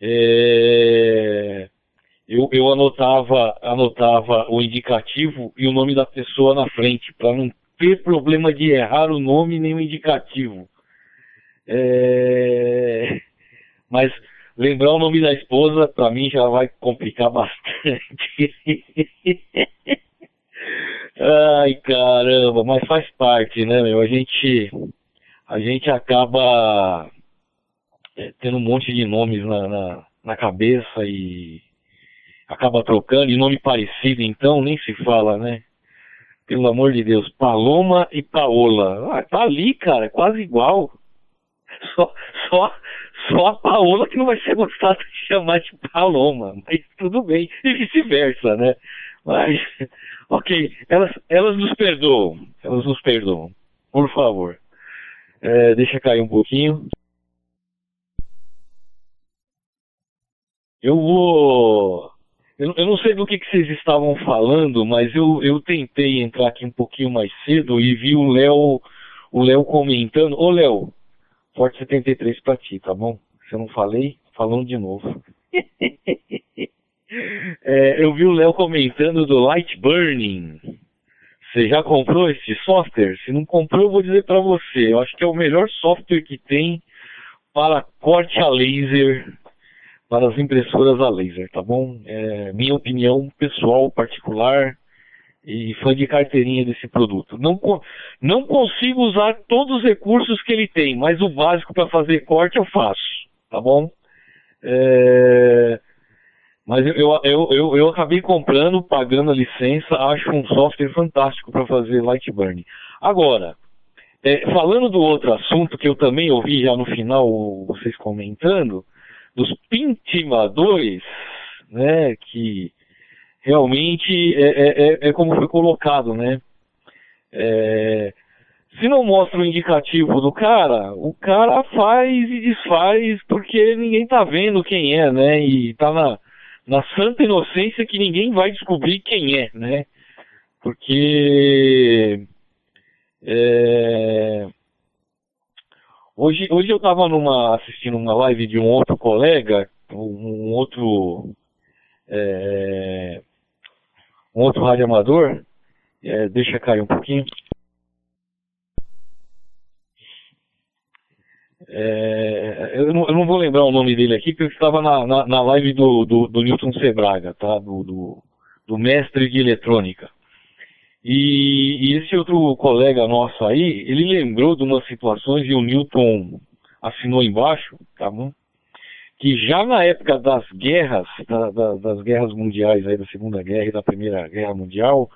é, eu, eu anotava, anotava o indicativo e o nome da pessoa na frente, para não ter problema de errar o nome nem o indicativo. É, mas Lembrar o nome da esposa, para mim, já vai complicar bastante. Ai, caramba, mas faz parte, né, meu? A gente, a gente acaba é, tendo um monte de nomes na, na, na cabeça e acaba trocando, e nome parecido, então, nem se fala, né? Pelo amor de Deus, Paloma e Paola. Ah, tá ali, cara, é quase igual. Só, só, só a Paola que não vai ser gostada de chamar de Paloma, mas tudo bem, e vice-versa, né? Mas, ok, elas, elas nos perdoam, elas nos perdoam, por favor. É, deixa cair um pouquinho. Eu vou. Eu, eu, não sei do que, que vocês estavam falando, mas eu, eu tentei entrar aqui um pouquinho mais cedo e vi o Léo o Léo comentando. Ô Léo, Forte 73 pra ti, tá bom? Se eu não falei, falando de novo. é, eu vi o Léo comentando do Light Burning. Você já comprou esse software? Se não comprou, eu vou dizer para você. Eu acho que é o melhor software que tem para corte a laser para as impressoras a laser, tá bom? É minha opinião pessoal, particular e fã de carteirinha desse produto. Não, não consigo usar todos os recursos que ele tem, mas o básico para fazer corte eu faço, tá bom? É... Mas eu, eu, eu, eu acabei comprando, pagando a licença, acho um software fantástico para fazer Lightburn. Agora, é, falando do outro assunto que eu também ouvi já no final vocês comentando, dos pintimadores, né, que realmente é, é, é, é como foi colocado, né, é, se não mostra o indicativo do cara, o cara faz e desfaz porque ninguém tá vendo quem é, né, e tá na, na santa inocência que ninguém vai descobrir quem é, né, porque é, Hoje, hoje eu estava numa, assistindo uma live de um outro colega, um outro é, um outro rádio amador, é, deixa cair um pouquinho. É, eu, não, eu, não, vou lembrar o nome dele aqui, porque eu estava na, na, na live do, do, do, Newton Sebraga, tá? Do, do, do mestre de eletrônica. E, e, esse outro colega nosso aí, ele lembrou de umas situações e o Newton assinou embaixo, tá bom? Que já na época das guerras, da, da, das guerras mundiais aí, da Segunda Guerra e da Primeira Guerra Mundial,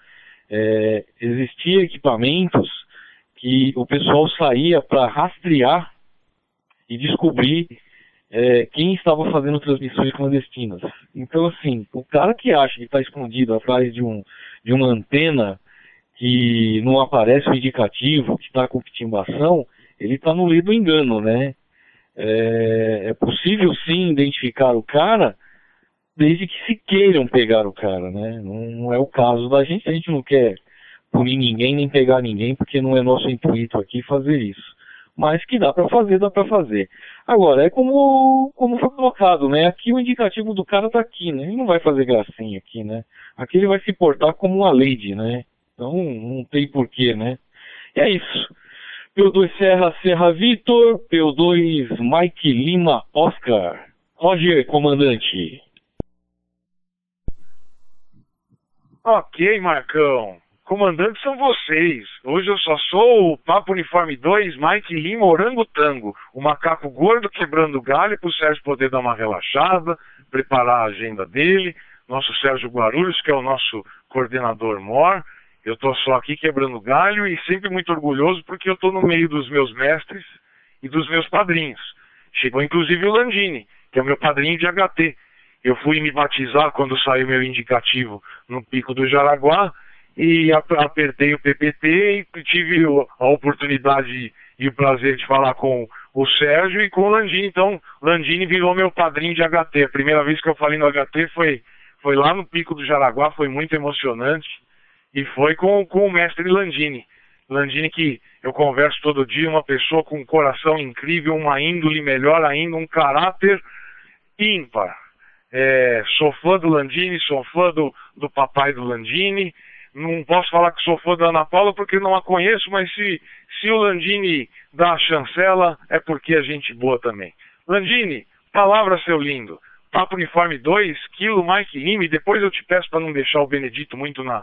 é, existia equipamentos que o pessoal saía para rastrear e descobrir é, quem estava fazendo transmissões clandestinas. Então, assim, o cara que acha que está escondido atrás de, um, de uma antena que não aparece o indicativo que está com pitimbação, ele está no livro do engano, né? É, é, possível sim identificar o cara, desde que se queiram pegar o cara, né? Não, é o caso da gente, a gente não quer punir ninguém nem pegar ninguém, porque não é nosso intuito aqui fazer isso. Mas que dá para fazer, dá para fazer. Agora, é como, como foi colocado, né? Aqui o indicativo do cara tá aqui, né? Ele não vai fazer gracinha aqui, né? Aqui ele vai se portar como uma lady, né? Então não tem porquê, né? E é isso. P2 Serra Serra Vitor, P2 Mike Lima Oscar. Roger, comandante.
Ok, Marcão. Comandantes são vocês. Hoje eu só sou o Papo Uniforme 2, Mike Lima Orangotango. O macaco gordo quebrando galho para o Sérgio poder dar uma relaxada, preparar a agenda dele. Nosso Sérgio Guarulhos, que é o nosso coordenador MOR. Eu estou só aqui quebrando galho e sempre muito orgulhoso porque eu estou no meio dos meus mestres e dos meus padrinhos. Chegou inclusive o Landini, que é meu padrinho de HT. Eu fui me batizar quando saiu meu indicativo no Pico do Jaraguá e apertei o PPT e tive a oportunidade e o prazer de falar com o Sérgio e com o Landini. Então, Landini virou meu padrinho de HT. A primeira vez que eu falei no HT foi, foi lá no Pico do Jaraguá, foi muito emocionante. E foi com, com o mestre Landini. Landini que eu converso todo dia, uma pessoa com um coração incrível, uma índole melhor ainda, um caráter ímpar. É, sou fã do Landini, sou fã do, do papai do Landini. Não posso falar que sou fã da Ana Paula porque não a conheço, mas se, se o Landini dá a chancela, é porque é gente boa também. Landini, palavra seu lindo. Papo Uniforme 2, quilo Mike Lime. Depois eu te peço para não deixar o Benedito muito na,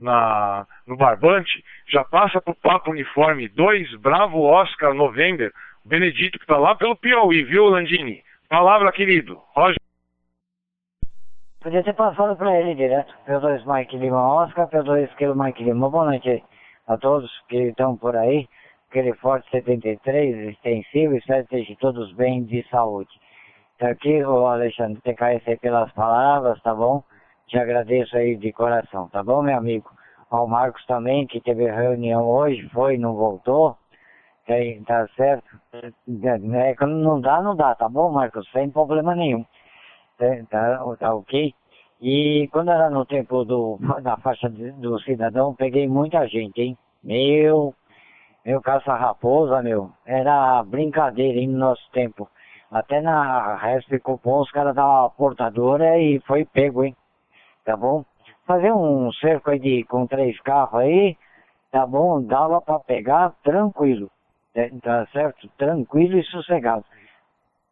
na, no Barbante, já passa para o Papo Uniforme 2, Bravo Oscar November, Benedito que está lá pelo Piauí, viu, Landini? Palavra, querido. Roger.
Podia ter passado pra ele direto. P2 Mike Lima Oscar, P2 Kilo Mike Lima. Boa noite a todos que estão por aí. Aquele Forte 73, extensivo, espero que estejam todos bem de saúde. Tá aqui o Alexandre TKS pelas palavras, tá bom? Te agradeço aí de coração, tá bom, meu amigo? Ao Marcos também, que teve reunião hoje, foi, não voltou. Tá, tá certo? É, quando não dá, não dá, tá bom, Marcos? Sem problema nenhum. Tá, tá, ok? E quando era no tempo do, da faixa do cidadão, peguei muita gente, hein? Meu, meu caça-raposa, meu, era brincadeira hein, no nosso tempo. Até na Resp Cupom os caras davam portadora e foi pego, hein? Tá bom? Fazer um cerco aí de, com três carros aí, tá bom? Dava pra pegar tranquilo. É, tá certo? Tranquilo e sossegado.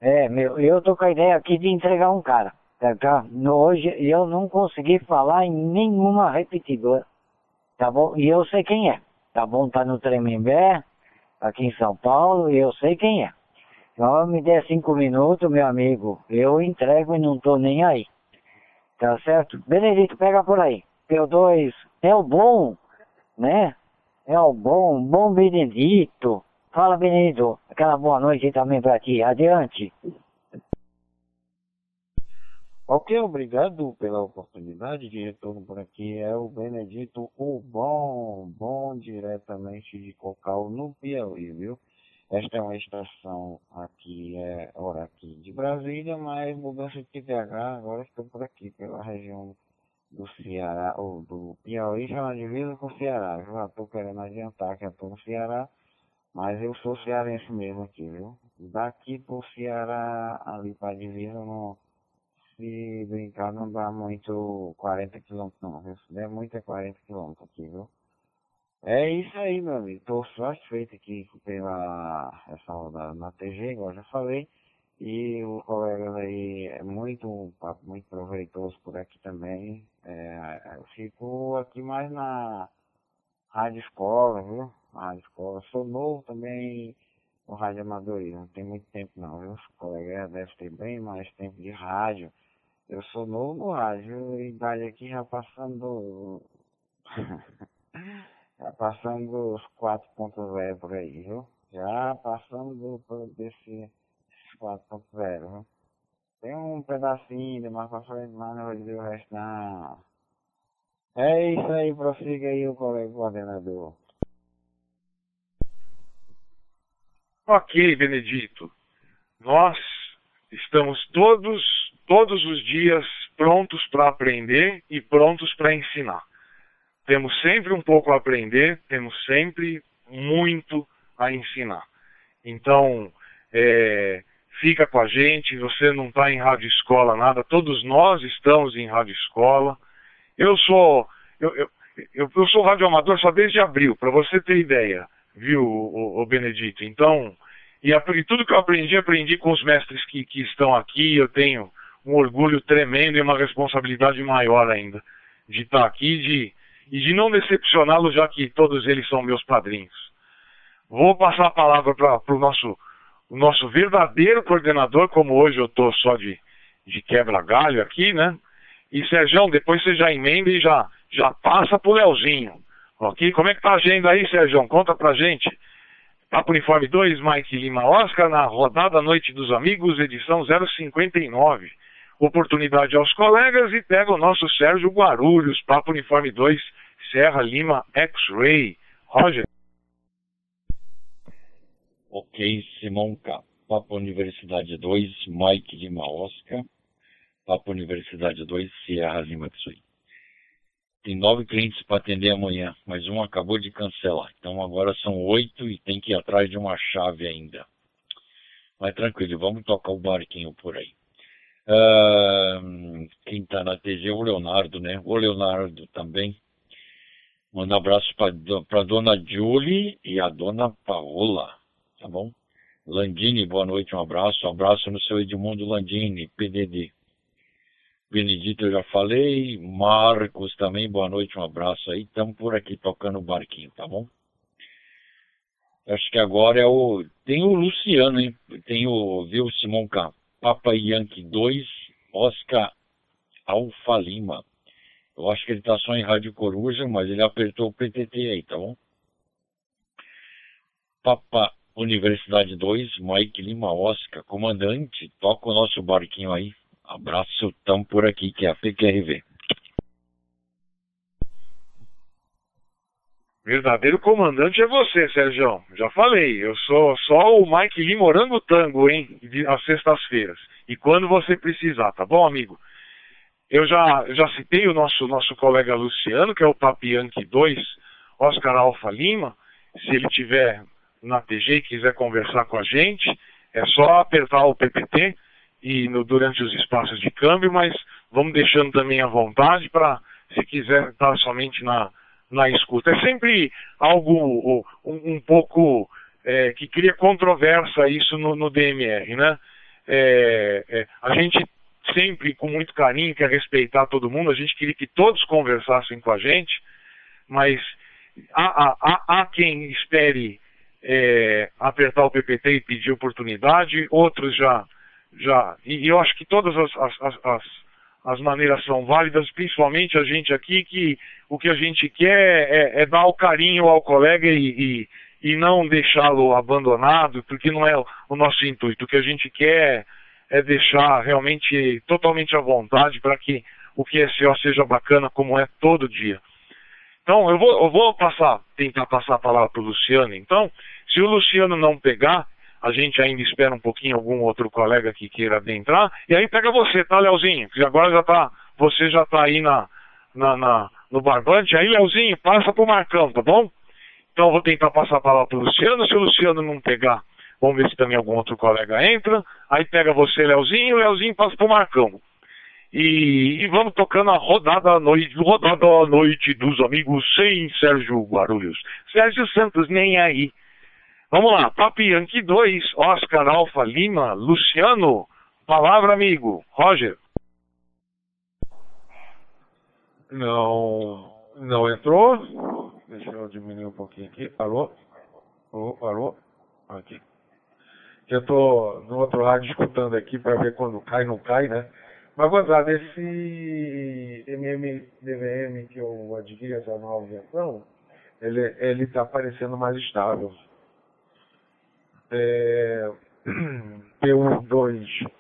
É, meu, eu tô com a ideia aqui de entregar um cara. Tá, tá? Hoje eu não consegui falar em nenhuma repetidora. Tá bom? E eu sei quem é. Tá bom? Tá no Tremembé, aqui em São Paulo, e eu sei quem é. Então me dê cinco minutos, meu amigo. Eu entrego e não tô nem aí. Tá certo? Benedito, pega por aí. P2 é o bom, né? É o bom, bom Benedito. Fala, Benedito. Aquela boa noite também pra ti. Adiante.
Ok, obrigado pela oportunidade de retorno por aqui. É o Benedito, o bom, bom diretamente de Cocal, no Piauí, viu? Esta é uma estação aqui, é hora aqui de Brasília, mas mudança de TDH, agora estou por aqui, pela região do Ceará, ou do Piauí, já na divisa com o Ceará. Já estou querendo adiantar que eu estou no Ceará, mas eu sou cearense mesmo aqui, viu? Daqui pro Ceará, ali para a divisa, não se brincar não dá muito 40 quilômetros não, viu? Se der muito é 40 quilômetros aqui, viu? É isso aí, meu amigo. Tô satisfeito aqui pela essa rodada na TG, igual já falei. E o colega aí é muito, um papo muito proveitoso por aqui também. É, eu fico aqui mais na rádio escola, viu? Rádio escola. Sou novo também no rádio amadorismo, não tem muito tempo não, viu? Os colegas devem ter bem mais tempo de rádio. Eu sou novo no rádio, idade aqui já passando. já passando os 4.0 por aí, viu? Já passando desse 4.0, viu? Tem um pedacinho de mais pra frente, mas não vou dizer o resto não. É isso aí, prossiga aí o colega coordenador.
Ok, Benedito. Nós estamos todos todos os dias prontos para aprender e prontos para ensinar. Temos sempre um pouco a aprender, temos sempre muito a ensinar. Então, é, fica com a gente, você não está em rádio escola nada, todos nós estamos em rádio escola. Eu sou eu, eu, eu, eu sou radioamador só desde abril, para você ter ideia, viu, o, o Benedito? Então, e, e, tudo que eu aprendi, aprendi com os mestres que, que estão aqui, eu tenho um orgulho tremendo e uma responsabilidade maior ainda de estar aqui de, e de não decepcioná-los, já que todos eles são meus padrinhos. Vou passar a palavra para o nosso, nosso verdadeiro coordenador, como hoje eu estou só de, de quebra-galho aqui, né? E Sérgio, depois você já emenda e já, já passa para o Leozinho. Ok? Como é que tá a agenda aí, Sérgio? Conta pra gente. Papo Uniforme 2, Mike Lima Oscar, na rodada Noite dos Amigos, edição 059 oportunidade aos colegas e pega o nosso Sérgio Guarulhos, Papo Uniforme 2, Serra Lima X-Ray. Roger.
Ok, Simão K. Papo Universidade 2, Mike Lima Oscar. Papo Universidade 2, Sierra Lima X-Ray. Tem nove clientes para atender amanhã, mas um acabou de cancelar. Então agora são oito e tem que ir atrás de uma chave ainda. Mas tranquilo, vamos tocar o barquinho por aí. Uh, quem está na TG é o Leonardo, né? O Leonardo também. Manda um abraço para a dona Julie e a dona Paola, tá bom? Landini, boa noite, um abraço. Um abraço no seu Edmundo Landini, PDD. Benedito, eu já falei. Marcos também, boa noite, um abraço aí. Estamos por aqui tocando o barquinho, tá bom? Acho que agora é o. Tem o Luciano, hein? Tem o. Viu, Simão Campos? Papa Yankee 2, Oscar Alfa Lima. Eu acho que ele está só em Rádio Coruja, mas ele apertou o PTT aí, tá bom? Papa Universidade 2, Mike Lima Oscar, comandante, toca o nosso barquinho aí. Abraço, tamo por aqui, que é a PQRV.
Verdadeiro comandante é você, Sérgio. Já falei, eu sou só o Mike Lima Morango Tango, hein? Às sextas-feiras. E quando você precisar, tá bom, amigo? Eu já, já citei o nosso, nosso colega Luciano, que é o Papianque 2, Oscar Alfa Lima. Se ele tiver na TG e quiser conversar com a gente, é só apertar o PPT e no, durante os espaços de câmbio, mas vamos deixando também à vontade para, se quiser estar somente na, na escuta. É sempre algo um, um pouco é, que cria controvérsia isso no, no DMR, né? É, é, a gente sempre, com muito carinho, quer respeitar todo mundo, a gente queria que todos conversassem com a gente, mas há, há, há quem espere é, apertar o PPT e pedir oportunidade, outros já. já e, eu acho que todas as, as, as, as, maneiras são válidas, principalmente a gente aqui, que o que a gente quer é, é dar o carinho ao colega e, e, e não deixá-lo abandonado, porque não é o nosso intuito. O que a gente quer é deixar realmente totalmente à vontade para que o QSO seja bacana como é todo dia. Então, eu vou, eu vou passar, tentar passar a palavra para o Luciano. Então, se o Luciano não pegar, a gente ainda espera um pouquinho algum outro colega que queira adentrar. E aí pega você, tá, Leozinho? Que agora já tá, você já tá aí na, na, na no barbante. Aí, Leozinho, passa pro Marcão, tá bom? Então, vou tentar passar a palavra para o Luciano. Se o Luciano não pegar, vamos ver se também algum outro colega entra. Aí pega você, Leozinho, o Leozinho passa pro Marcão. E, e, vamos tocando a rodada à noite, rodada à noite dos amigos sem Sérgio Guarulhos. Sérgio Santos nem aí. Vamos lá, Papi Yankee 2, Oscar Alfa Lima, Luciano, palavra amigo, Roger.
Não, não entrou. Deixa eu diminuir um pouquinho aqui. Alô? Alô? Alô? Aqui. Eu tô no outro lado escutando aqui para ver quando cai, não cai, né? Mas vou usar desse MMDVM que eu adquiri essa nova versão, ele ele está parecendo mais estável. É, P12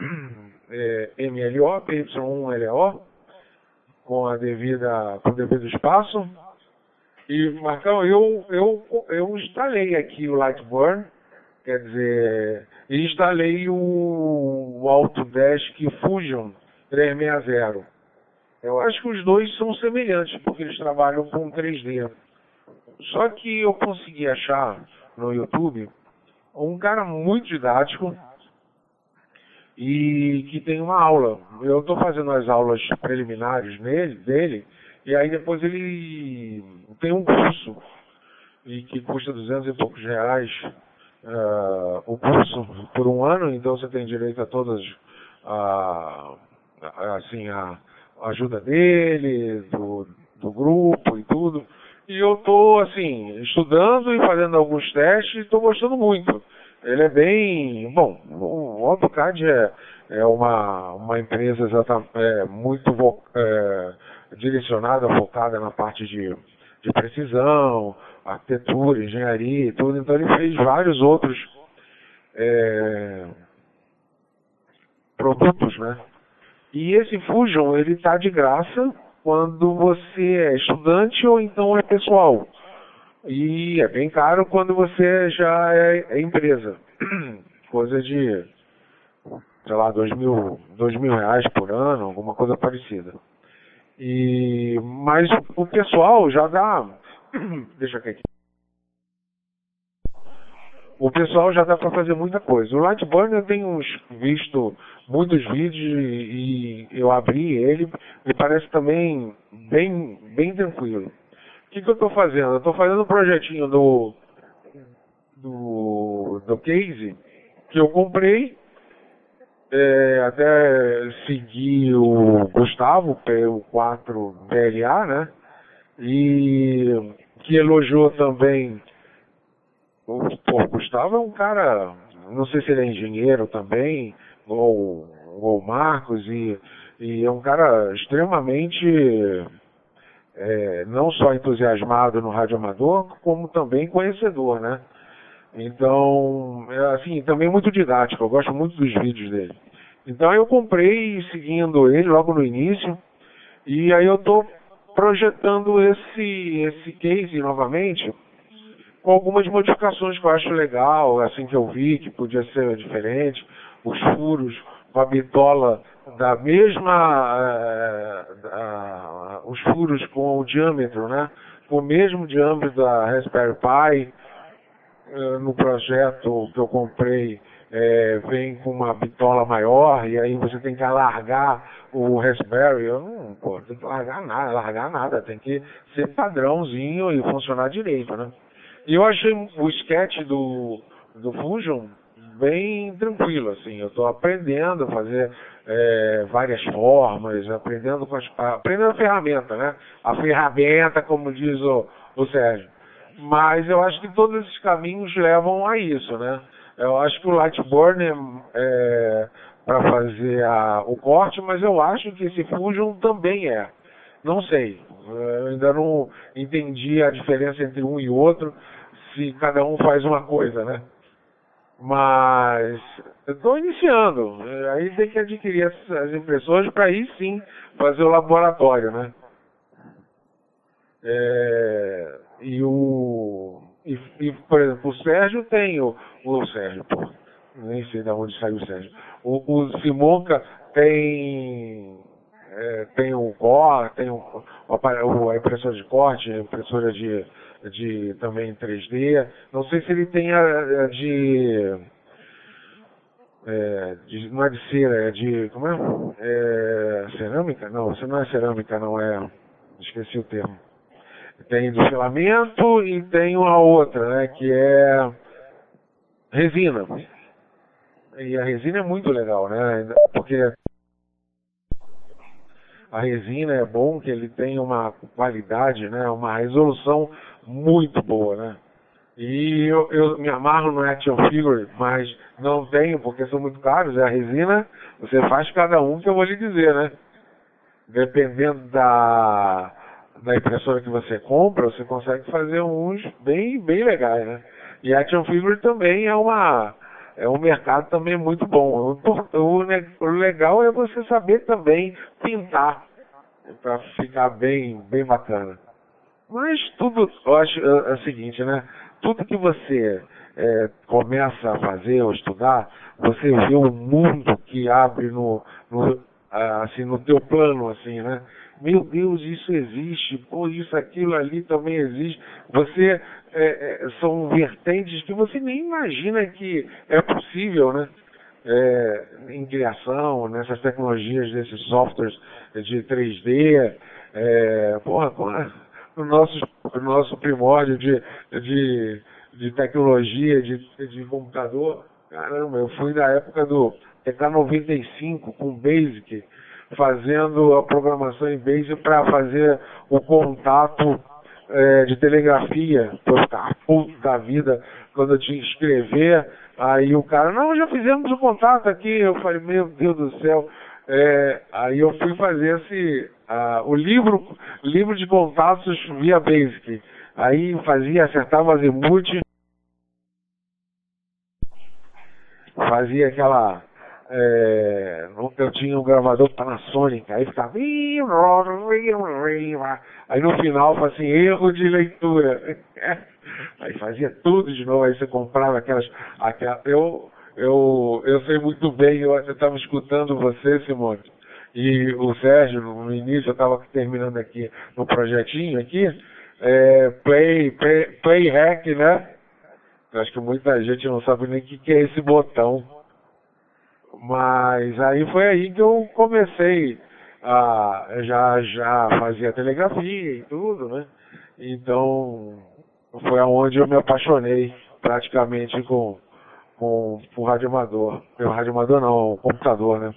é, MLO, PY1LO, com a devida, com o devido espaço. E Marcão, eu, eu, eu instalei aqui o Lightburn Quer dizer, instalei o, o Autodesk Fusion 360. Eu acho que os dois são semelhantes, porque eles trabalham com 3D. Só que eu consegui achar no YouTube um cara muito didático e que tem uma aula. Eu estou fazendo as aulas preliminares nele, dele, e aí depois ele tem um curso e que custa 200 e poucos reais uh, o curso por um ano, então você tem direito a todas a, a assim a ajuda dele, do, do grupo e tudo. E eu estou assim estudando e fazendo alguns testes e estou gostando muito. Ele é bem bom. O AutoCAD é, é uma, uma empresa é, muito é, direcionada, focada na parte de, de precisão, arquitetura, engenharia e tudo, então ele fez vários outros é, produtos, né? E esse Fusion, ele está de graça quando você é estudante ou então é pessoal. E é bem caro quando você já é, é empresa. Coisa de, sei lá, dois mil, dois mil reais por ano, alguma coisa parecida. E, mas o pessoal já dá Deixa aqui. O pessoal já dá para fazer muita coisa. O Lightburn eu tenho visto muitos vídeos e, eu abri ele e parece também bem, bem tranquilo. O que, que eu estou fazendo? Eu estou fazendo um projetinho do, do, do Case que eu comprei é, até seguir o Gustavo, o 4 BLA, né? E que elogiou também. O, pô, Gustavo é um cara, não sei se ele é engenheiro também, ou o Marcos e, e é um cara extremamente é, não só entusiasmado no rádio amador, como também conhecedor, né? Então, é, assim, também muito didático, eu gosto muito dos vídeos dele. Então eu comprei seguindo ele logo no início, e aí eu estou projetando esse, esse case novamente, com algumas modificações que eu acho legal, assim que eu vi que podia ser diferente, os furos com a bitola da mesma, uh, uh, os furos com o diâmetro, né? Com o mesmo diâmetro da Raspberry Pi, uh, no projeto que eu comprei, vem com uma bitola maior e aí você tem que alargar o Raspberry. Eu não, pô, tem que largar nada, largar nada, tem que ser padrãozinho e funcionar direito, né? E eu achei o sketch do, do Fusion bem tranquilo, assim. Eu estou aprendendo a fazer é, várias formas, aprendendo com as, aprendendo a ferramenta, né? A ferramenta, como diz o, o Sérgio. Mas eu acho que todos esses caminhos levam a isso, né? Eu acho que o Lightborn é, é para fazer a, o corte, mas eu acho que esse Fusion também é. Não sei. Eu ainda não entendi a diferença entre um e outro, se cada um faz uma coisa, né? Mas estou iniciando. Aí tem que adquirir as, as impressoras para aí sim fazer o laboratório, né? É, e o. E, e, por exemplo, o Sérgio tem o. O Sérgio, pô, nem sei de onde saiu o Sérgio. O, o Simonca tem. É, tem o Core, tem o, o, a impressora de corte, impressora de de também 3D. Não sei se ele tem a, a de, é, de, Não é de cera, é de. Como é? é? Cerâmica? Não, não é cerâmica, não é. Esqueci o termo. Tem do filamento e tem uma outra, né? Que é resina. E a resina é muito legal, né? Porque a resina é bom que ele tem uma qualidade, né? Uma resolução muito boa, né? E eu, eu me amarro no action figure, mas não tenho porque são muito caros. É a resina, você faz cada um que eu vou lhe dizer, né? Dependendo da, da impressora que você compra, você consegue fazer uns bem, bem legais, né? E action figure também é uma é um mercado também muito bom. O, legal é você saber também pintar para ficar bem, bem bacana. Mas tudo, eu acho é, é, o seguinte, né? Tudo que você é, começa a fazer ou estudar, você vê um mundo que abre no, no, assim, no teu plano, assim, né? Meu Deus, isso existe, pô, isso, aquilo ali também existe. Você, é, é, são vertentes que você nem imagina que é possível, né? É, em criação, nessas tecnologias, desses softwares de 3D, é, porra, porra no nosso, no nosso primórdio de, de, de tecnologia, de, de computador. Caramba, eu fui na época do TK95 com Basic, fazendo a programação em Basic para fazer o contato é, de telegrafia. Pô, eu ficava puto da vida quando eu tinha que escrever. Aí o cara, não, já fizemos o contato aqui. Eu falei, meu Deus do céu. É, aí eu fui fazer esse, uh, o livro, livro de contatos via Basic. Aí fazia, acertava azimuth, fazia aquela. É, eu tinha um gravador Panasonic, aí ficava. Aí no final, assim, erro de leitura. Aí fazia tudo de novo, aí você comprava aquelas. aquelas eu, eu, eu sei muito bem, eu estava escutando você, Simone e o Sérgio, no início, eu estava terminando aqui no projetinho aqui, é, play, play, play hack, né? Acho que muita gente não sabe nem o que, que é esse botão. Mas aí foi aí que eu comecei a já já fazia telegrafia e tudo, né? Então foi aonde eu me apaixonei praticamente com com o rádio amador. O rádio amador não, o computador, né?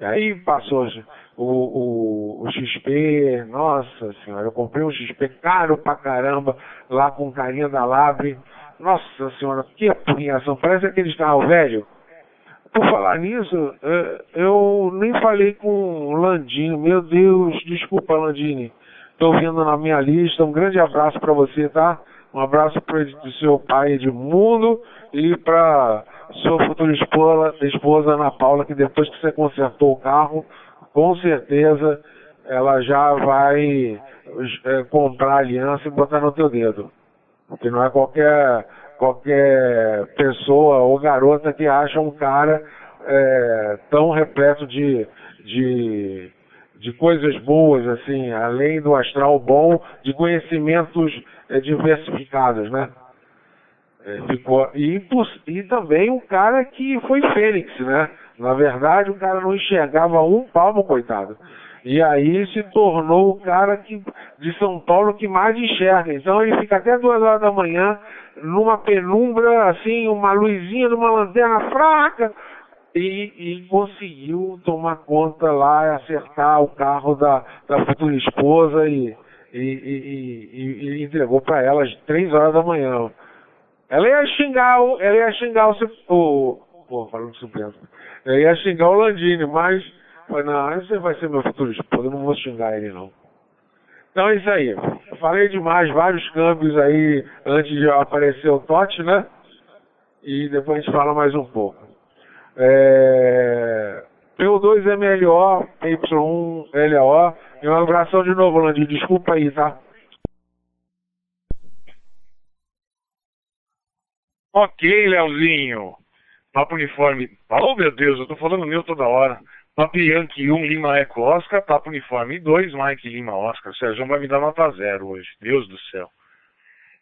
Aí passou o, o, o XP, nossa senhora, eu comprei um XP caro pra caramba, lá com carinha da Labre. Nossa senhora, que apurrinhação, parece aquele carro velho. por falar nisso, é, eu nem falei com o Landini. Meu Deus, desculpa, Landini. Estou vendo na minha lista. Um grande abraço para você, tá? Um abraço para o seu pai Edmundo e para sua futura esposa, esposa Ana Paula, que depois que você consertou o carro, com certeza ela já vai é, comprar aliança e botar no teu dedo. Porque não é qualquer, qualquer pessoa ou garota que acha um cara é, tão repleto de, de, de coisas boas, assim, além do astral bom, de conhecimentos é, diversificados, né? É, ficou, e, e também um cara que foi fênix, né? Na verdade, o cara não enxergava um palmo, coitado. E aí se tornou o cara que, de São Paulo que mais enxerga. Então ele fica até duas horas da manhã numa penumbra, assim, uma luzinha de uma lanterna fraca. E, e conseguiu tomar conta lá e acertar o carro da, da futura esposa e, e, e, e entregou para ela às três horas da manhã. Ela ia xingar o, ela ia xingar o, o pô, falando Supremo. Ela ia xingar o Landini, mas Falei, não, esse vai ser meu futuro esposo, eu não vou xingar ele não. Então é isso aí. Falei demais, vários câmbios aí antes de aparecer o Totti, né? E depois a gente fala mais um pouco. É... P2 MLO, Y1 LO. E um abração de novo, Landinho. Desculpa aí, tá?
Ok, Leozinho. Papo uniforme. Oh, meu Deus, eu tô falando meu toda hora. Papo Yankee 1, Lima Eco Oscar, Papo Uniforme 2, Mike Lima Oscar. O Sérgio vai me dar nota zero hoje. Deus do céu.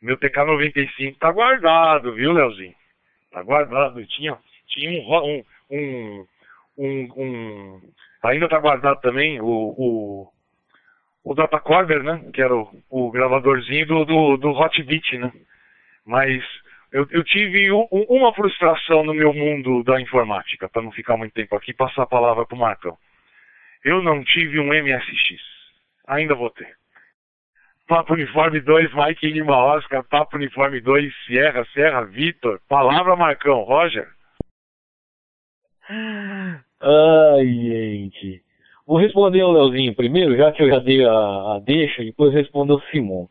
Meu TK95 tá guardado, viu, Leozinho? Tá guardado. Tinha, tinha um, um, um, um, Ainda tá guardado também o, o, o Datacorder, né? Que era o, o gravadorzinho do, do, do Hot Beat, né? Mas eu, eu tive um, uma frustração no meu mundo da informática, para não ficar muito tempo aqui, passar a palavra para o Marcão. Eu não tive um MSX. Ainda vou ter. Papo Uniforme 2, Mike Lima Oscar, Papo Uniforme 2, Sierra, Serra, Vitor. Palavra, Marcão. Roger.
Ai, gente. Vou responder ao Leozinho primeiro, já que eu já dei a, a deixa, depois respondo ao Simon.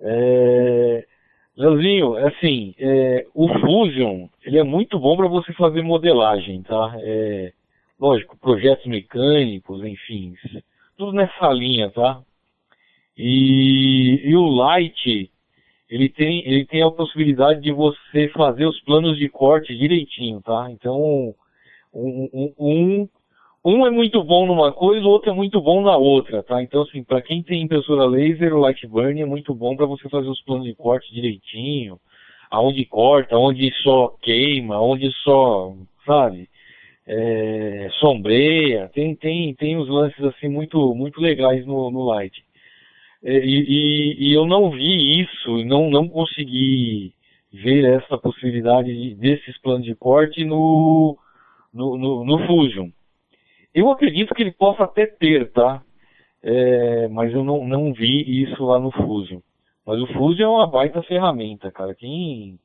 É, Leozinho, assim, é, o Fusion, ele é muito bom para você fazer modelagem, tá? É, lógico, projetos mecânicos, enfim, tudo nessa linha, tá? E, e, o Light, ele tem, ele tem a possibilidade de você fazer os planos de corte direitinho, tá? Então, um, um, um é muito bom numa coisa, o outro é muito bom na outra, tá? Então, assim, para quem tem impressora laser, o Lightburn é muito bom para você fazer os planos de corte direitinho, aonde corta, onde só queima, onde só, sabe, é, sombreia, tem, tem, tem uns lances assim muito, muito legais no, no Light. É, e, e, e, eu não vi isso, não, não consegui ver essa possibilidade de, desses planos de corte no, no, no, no Fusion. Eu acredito que ele possa até ter, tá? É, mas eu não, não vi isso lá no Fusion. Mas o Fusion é uma baita ferramenta, cara. Quem,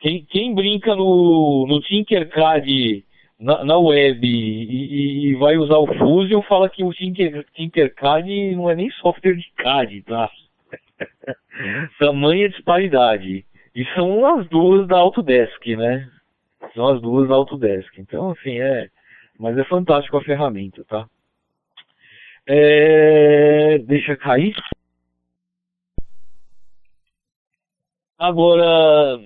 quem, quem brinca no, no Tinkercad na, na web e, e, vai usar o Fusion fala que o Tinker, Tinkercad não é nem software de CAD, tá? Tamanha disparidade. E são as duas da Autodesk, né? São as duas da Autodesk. Então, assim, é mas é fantástico a ferramenta, tá? É... Deixa cair. Agora,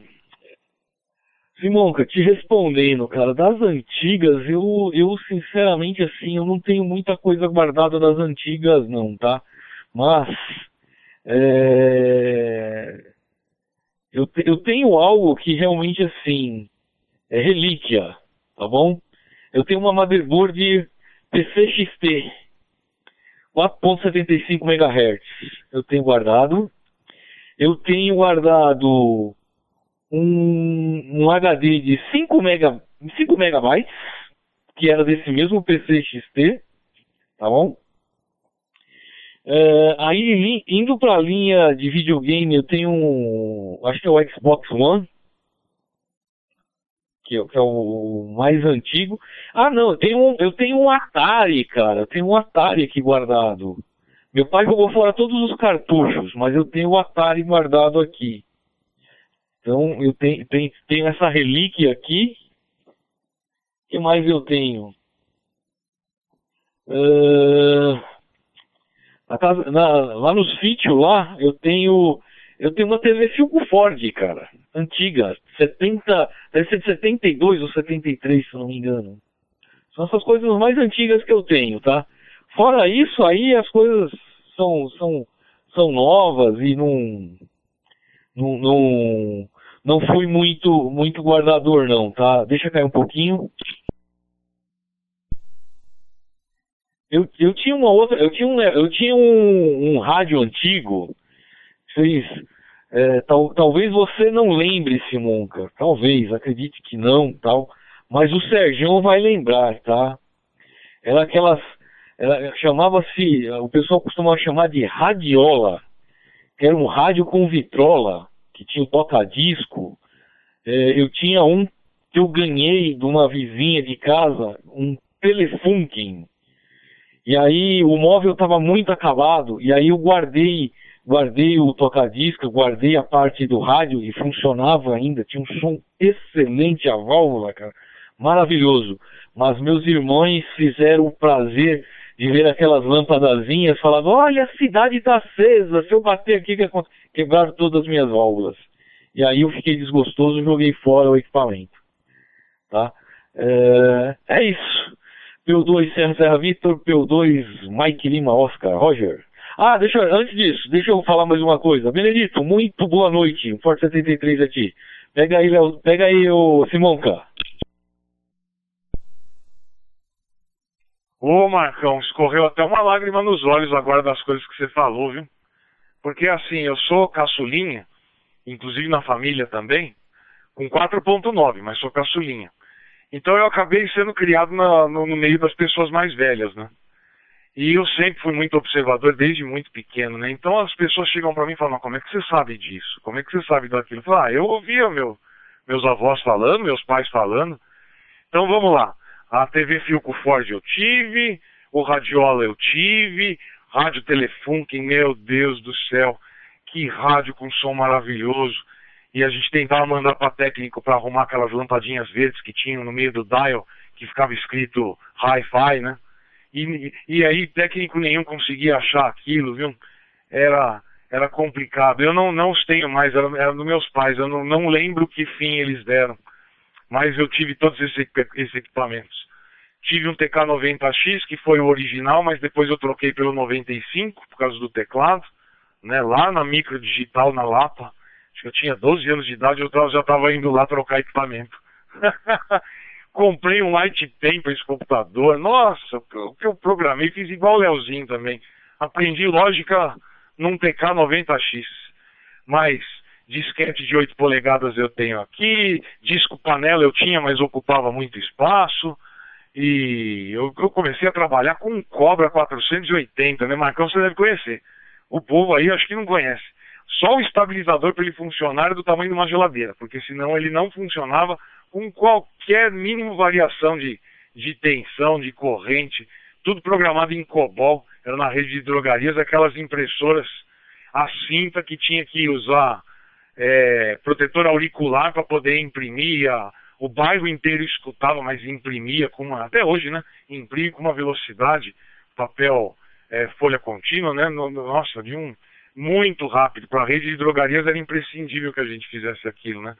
Simonca, te respondendo, cara, das antigas, eu, eu sinceramente, assim, eu não tenho muita coisa guardada das antigas, não, tá? Mas, é... eu, eu tenho algo que realmente, assim, é relíquia, tá bom? Eu tenho uma motherboard PCXT 4.75 MHz. Eu tenho guardado. Eu tenho guardado um, um HD de 5, mega, 5 megabytes, que era desse mesmo PCXT, tá bom? É, aí, indo para a linha de videogame, eu tenho um, acho que é o Xbox One, que, é, é o mais antigo. Ah, não, eu tenho, um, eu tenho um Atari, cara. Eu tenho um Atari aqui guardado. Meu pai jogou fora todos os cartuchos, mas eu tenho o Atari guardado aqui. Então eu tenho, tenho, tenho essa relíquia aqui. O que mais eu tenho? Uh, na casa, na, lá nos sítios lá, eu tenho eu tenho uma TV Filco Ford, cara, antiga, 70, deve ser de 72 ou 73, se não me engano. São essas coisas mais antigas que eu tenho, tá? Fora isso, aí as coisas são, são, são novas e não, não, não, não fui muito, muito guardador não, tá? Deixa cair um pouquinho. Eu, eu tinha uma outra, eu tinha um, eu tinha um, um rádio antigo, vocês, é, tal, talvez você não lembre, Simonca, talvez, acredite que não, tal, mas o Sergião vai lembrar, tá? Era aquelas, chamava-se, o pessoal costumava chamar de radiola, que era um rádio com vitrola, que tinha um toca-disco. É, eu tinha um que eu ganhei de uma vizinha de casa, um Telefunken. E aí o móvel estava muito acabado, e aí eu guardei, guardei o toca-disco, guardei a parte do rádio e funcionava ainda, tinha um som excelente a válvula, cara, maravilhoso. Mas meus irmãos fizeram o prazer de ver aquelas lâmpadazinhas, falando, olha, a cidade está acesa, se eu bater aqui, que quebraram todas as minhas válvulas. E aí eu fiquei desgostoso joguei fora o equipamento. Tá? É, é isso. P2 Serra Serra Vitor, P2 Mike Lima Oscar, Roger. Ah, deixa antes disso, deixa eu falar mais uma coisa. Benedito, muito boa noite. Forte 73 aqui. Pega aí, Léo, pega aí o Simonca.
Ô Marcão, escorreu até uma lágrima nos olhos agora das coisas que você falou, viu? Porque assim, eu sou caçulinha, inclusive na família também, com 4.9, mas sou caçulinha. Então eu acabei sendo criado na, no, no, meio das pessoas mais velhas, né? E eu sempre fui muito observador desde muito pequeno, né? Então as pessoas chegam para mim e falam, como é que você sabe disso? Como é que você sabe daquilo? Eu falo, ah, eu ouvia meu, meus avós falando, meus pais falando. Então vamos lá. A TV Filco Ford eu tive, o Radiola eu tive, Rádio Telefunken, meu Deus do céu, que rádio com som maravilhoso. E a gente tentava mandar para técnico para arrumar aquelas lampadinhas verdes que tinham no meio do dial, que ficava escrito Hi-Fi, né? E, aí técnico nenhum conseguia achar aquilo, viu? Era, era complicado. Eu não, não os tenho mais, era, era dos meus pais, eu não, não lembro que fim eles deram mas eu tive todos esses, esses equipamentos. Tive um TK90X, que foi o original, mas depois eu troquei pelo 95, por causa do teclado, né, lá na Micro Digital, na Lapa. Acho que eu tinha 12 anos de idade, eu já estava indo lá trocar equipamento. Comprei um Light Pen para esse computador. Nossa, o que eu programei, fiz igual o Leozinho também. Aprendi lógica num TK90X. Mas disquete de 8 polegadas eu tenho aqui, disco panela eu tinha, mas ocupava muito espaço. E eu, eu comecei a trabalhar com um Cobra 480, né, Marcão? Você deve conhecer. O povo aí acho que não conhece. Só o estabilizador para ele funcionar é do tamanho de uma geladeira, porque senão ele não funcionava com qualquer mínima variação de, de tensão, de corrente, tudo programado em COBOL. Era na rede de drogarias, aquelas impressoras a cinta que tinha que usar é, protetor auricular para poder imprimir, a, o bairro inteiro escutava, mas imprimia com uma, até hoje, né? Imprime com uma velocidade, papel é, folha contínua, né? No, nossa, de um muito rápido. Para a rede de drogarias era imprescindível que a gente fizesse aquilo, né?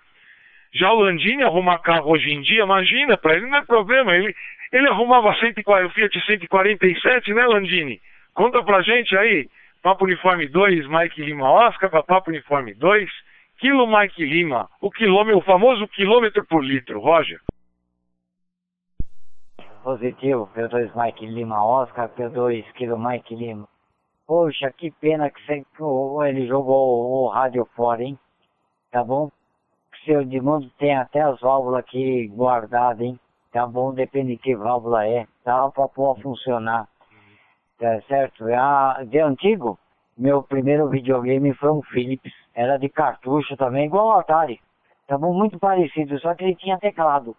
Já o Landini arrumar carro hoje em dia, imagina, para ele não é problema. Ele, ele arrumava 140, o Fiat 147, né, Landini? Conta pra gente aí. Papo Uniforme 2, Mike Lima Oscar, Papo Uniforme 2. Quilo Mike Lima, o quilômetro, o famoso quilômetro por litro, Roger.
Positivo, P2 Mike Lima Oscar, P2 Kilo Mike Lima. Poxa, que pena que você, ele jogou o rádio fora, hein? Tá bom? Seu Edmundo tem até as válvulas aqui guardadas, hein? Tá bom? Depende de que válvula é. Tá pra pôr funcionar. Tá certo? É a, de antigo, meu primeiro videogame foi um Philips. Era de cartucho também, igual o Atari.
tá bom? Muito parecido, só que ele tinha teclado,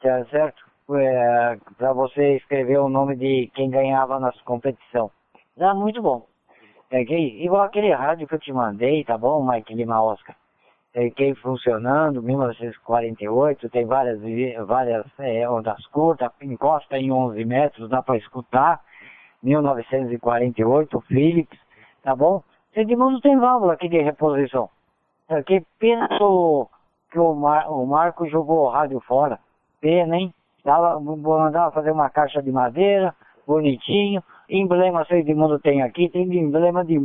tá certo? É, para você escrever o nome de quem ganhava na competição. Era muito bom. Peguei, igual aquele rádio que eu te mandei, tá bom, Mike Lima Oscar? Peguei funcionando, 1948, tem várias, várias é, ondas curtas, encosta em 11 metros, dá para escutar. 1948, Philips, tá bom? Edmundo tem válvula aqui de reposição. Que pena que o, Mar, o Marco jogou o rádio fora. Pena, hein? Dava, mandava fazer uma caixa de madeira, bonitinho. Emblema, se o Edmundo tem aqui, tem emblema de,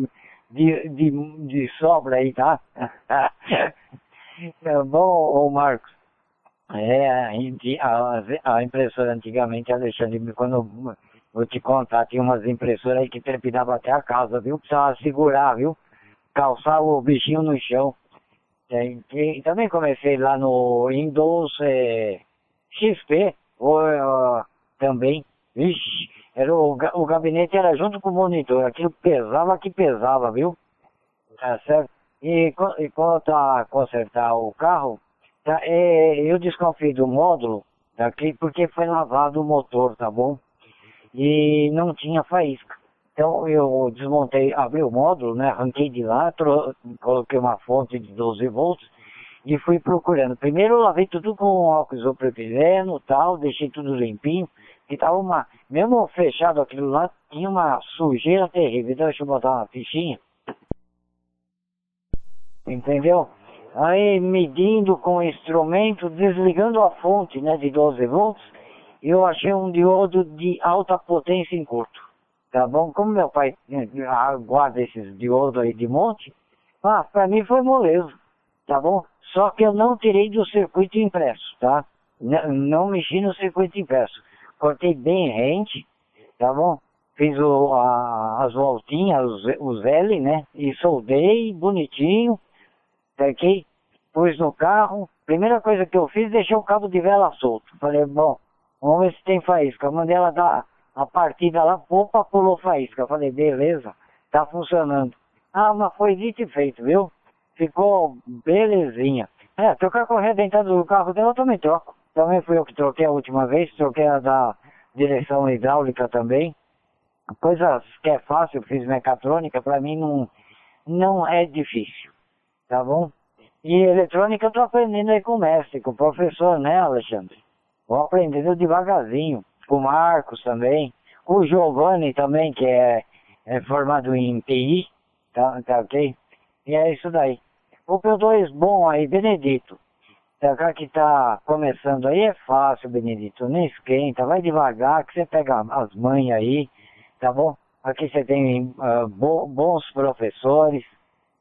de, de, de sobra aí, tá? é bom, ô Marcos. É, a, a impressora antigamente, Alexandre, quando Vou te contar, tinha umas impressoras aí que trepidavam até a casa, viu? Precisava segurar, viu? Calçar o bichinho no chão. E, e também comecei lá no Windows é, XP, ou, também. Vixe, era o, o gabinete era junto com o monitor, aquilo pesava que pesava, viu? Tá certo? E, e quanto a consertar o carro, tá, é, eu desconfio do módulo daqui porque foi lavado o motor, tá bom? e não tinha faísca. Então eu desmontei, abri o módulo, né, arranquei de lá, coloquei uma fonte de 12 volts e fui procurando. Primeiro eu lavei tudo com álcool isopropileno tal, deixei tudo limpinho, que tava uma, mesmo fechado aquilo lá, tinha uma sujeira terrível. Então deixa eu botar uma fichinha. Entendeu? Aí medindo com o instrumento, desligando a fonte né, de 12 volts, eu achei um diodo de alta potência em curto. Tá bom? Como meu pai né, guarda esses diodos aí de monte, ah, pra mim foi moleza. Tá bom? Só que eu não tirei do circuito impresso, tá? N não mexi no circuito impresso. Cortei bem rente, tá bom? Fiz o, a, as voltinhas, os, os L, né? E soldei bonitinho, ok? Pus no carro. Primeira coisa que eu fiz, deixei o cabo de vela solto. Falei, bom, Vamos ver se tem faísca. Mandei ela dar a partida lá, opa, pulou faísca. Falei, beleza, tá funcionando. Ah, mas foi dito e feito, viu? Ficou belezinha. É, trocar a correia dentro do carro dela eu também troco. Também fui eu que troquei a última vez, troquei a da direção hidráulica também. Coisa que é fácil, fiz mecatrônica, pra mim não, não é difícil, tá bom? E eletrônica eu tô aprendendo aí com o mestre, com o professor, né, Alexandre? Vou aprendendo devagarzinho. Com o Marcos também. Com o Giovanni também, que é, é formado em TI. Tá, tá ok? E é isso daí. O P2 bom aí, Benedito. Tá, que tá começando aí é fácil, Benedito. Nem esquenta, vai devagar que você pega as mães aí, tá bom? Aqui você tem uh, bo bons professores,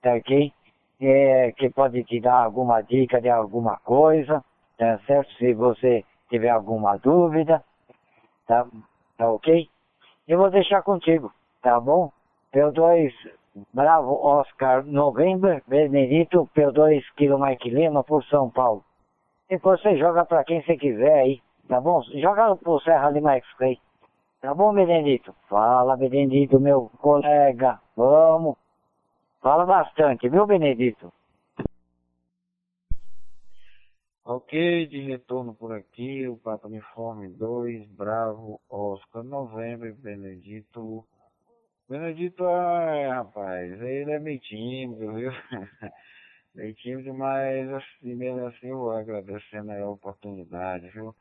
tá ok? É, que pode te dar alguma dica de alguma coisa, tá certo? Se você tiver alguma dúvida, tá, tá ok? Eu vou deixar contigo, tá bom? P2 Bravo Oscar November, Benedito, P2 Kilo Mike Lima por São Paulo. Depois você joga pra quem você quiser aí, tá bom? Joga pro Serra de Max Clay. Tá bom, Benedito? Fala, Benedito, meu colega. Vamos. Fala bastante, viu, Benedito?
Ok, de retorno por aqui, o Papa Uniforme 2, Bravo, Oscar, Novembro, Benedito. Benedito, é, rapaz, ele é meio tímido, viu? tímido, mas assim, mesmo assim eu agradecendo a oportunidade, viu?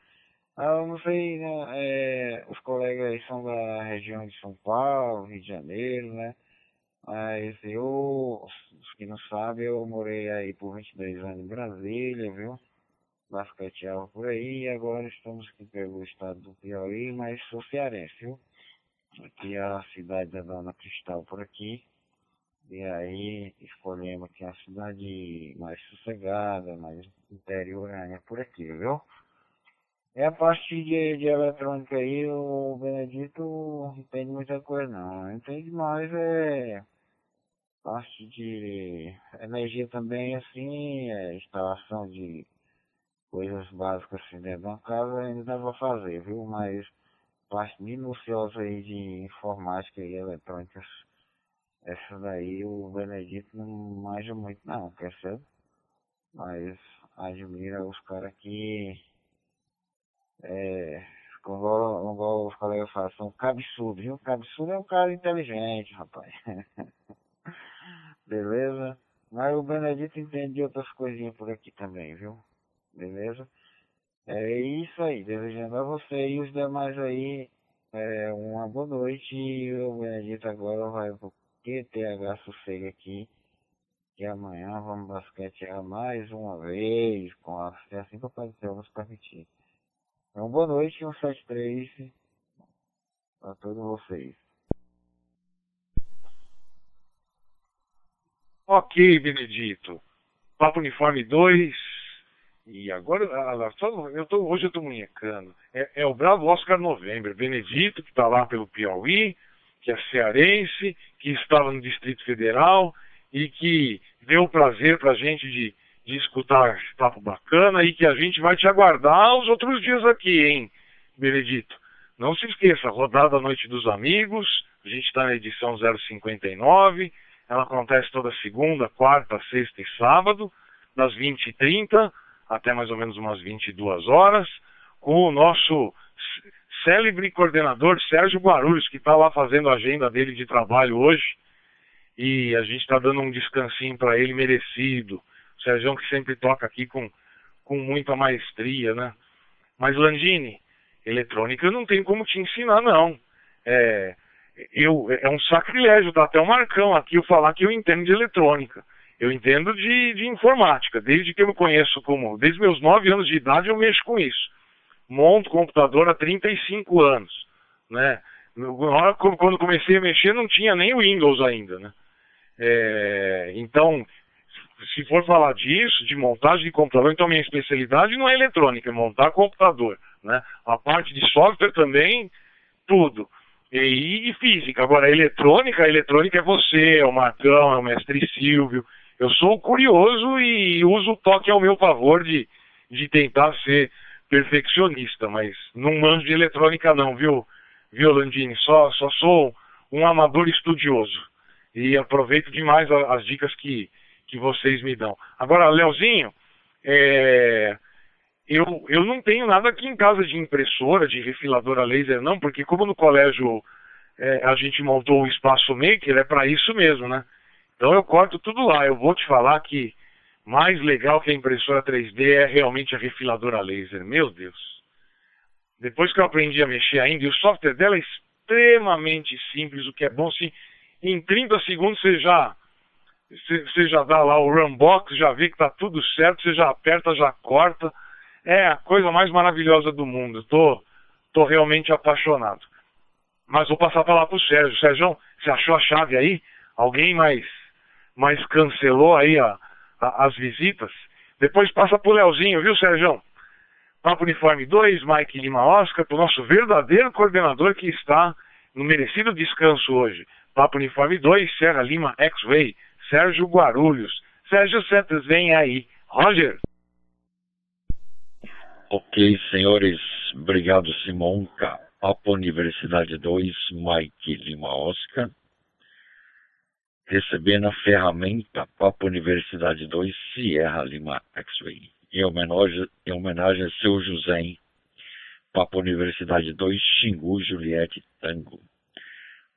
Ah, eu não sei, né? É, os colegas são da região de São Paulo, Rio de Janeiro, né? Mas eu, os que não sabem, eu morei aí por 22 anos em Brasília, viu? basqueteava por aí e agora estamos aqui pelo estado do Piauí, mas sou cearense, viu? Aqui é a cidade da Dona Cristal por aqui. E aí escolhemos aqui a cidade mais sossegada, mais interiorânea por aqui, viu? É a parte de, de eletrônica aí, o Benedito entende muita coisa não. Entende mais é parte de energia também, assim, é instalação de coisas básicas assim dentro de uma casa ainda dá pra fazer, viu? Mas parte minuciosa aí de informática e eletrônicas, essa daí o Benedito não manja muito não, percebe? Mas admira os caras que é, como, igual os colegas falam, são cabeçudos, viu? Cabeçudo é um cara inteligente, rapaz. Beleza? Mas o Benedito entende outras coisinhas por aqui também, viu? Beleza? É isso aí, desejando a você e os demais aí é, uma boa noite e o Benedito agora vai pro QTH Sossego aqui que amanhã vamos basquetear mais uma vez com a, se assim que o Pai do Céu permitir. Então, boa noite, 173 para todos vocês.
Ok, Benedito. Papo Uniforme 2. E agora, eu tô, hoje eu tô munhecando. É, é, o bravo Oscar November. Benedito, que está lá pelo Piauí, que é cearense, que estava no Distrito Federal e que deu prazer pra gente de de escutar esse papo bacana e que a gente vai te aguardar os outros dias aqui, hein, Benedito? Não se esqueça, rodada Noite dos Amigos, a gente está na edição 059, ela acontece toda segunda, quarta, sexta e sábado, das 20h30 até mais ou menos umas 22 horas, com o nosso célebre coordenador Sérgio Guarulhos, que está lá fazendo a agenda dele de trabalho hoje, e a gente está dando um descansinho para ele merecido. O Sérgio que sempre toca aqui com, com muita maestria, né? Mas Landini, eletrônica eu não tenho como te ensinar, não. É, eu, é um sacrilégio, dá até um marcão aqui eu falar que eu entendo de eletrônica. Eu entendo de, de informática, desde que eu me conheço como. Desde meus 9 anos de idade eu mexo com isso. Monto computador há 35 anos. Né? Quando comecei a mexer não tinha nem Windows ainda. Né? É, então, se for falar disso, de montagem de computador, então minha especialidade não é eletrônica, é montar computador, né? A parte de software também, tudo. E, e física. Agora, a eletrônica, a eletrônica é você, é o Marcão, é o mestre Silvio. Eu sou curioso e uso o toque ao meu favor de, de tentar ser perfeccionista, mas não manjo de eletrônica não, viu, viu Landini? Só, só sou um amador estudioso. E aproveito demais as dicas que, que vocês me dão. Agora, Leozinho, é, eu, eu não tenho nada aqui em casa de impressora, de refiladora laser, não, porque como no colégio é, a gente montou o espaço maker, é para isso mesmo, né? Então eu corto tudo lá. Eu vou te falar que mais legal que a impressora 3D é realmente a refiladora laser. Meu Deus. Depois que eu aprendi a mexer ainda, e o software dela é extremamente simples, o que é bom, se em 30 segundos você já você já dá lá o runbox, já vê que está tudo certo, você já aperta, já corta. É a coisa mais maravilhosa do mundo. Tô, tô realmente apaixonado. Mas vou passar para lá pro Sérgio. Sérgio, você achou a chave aí? Alguém mais, mais cancelou aí a, a, as visitas? Depois passa pro Leozinho, viu, Sérgio? Papo Uniforme 2, Mike Lima Oscar, pro nosso verdadeiro coordenador que está no merecido descanso hoje. Papo Uniforme 2, Serra Lima X-Way. Sérgio Guarulhos. Sérgio Santos, vem aí. Roger.
Ok, senhores. Obrigado, Simonca. Papa Universidade 2, Mike Lima Oscar. Recebendo a ferramenta Papa Universidade 2, Sierra Lima X-Ray. Em homenagem, em homenagem a seu José, hein? Papa Universidade 2, Xingu, Juliette Tango.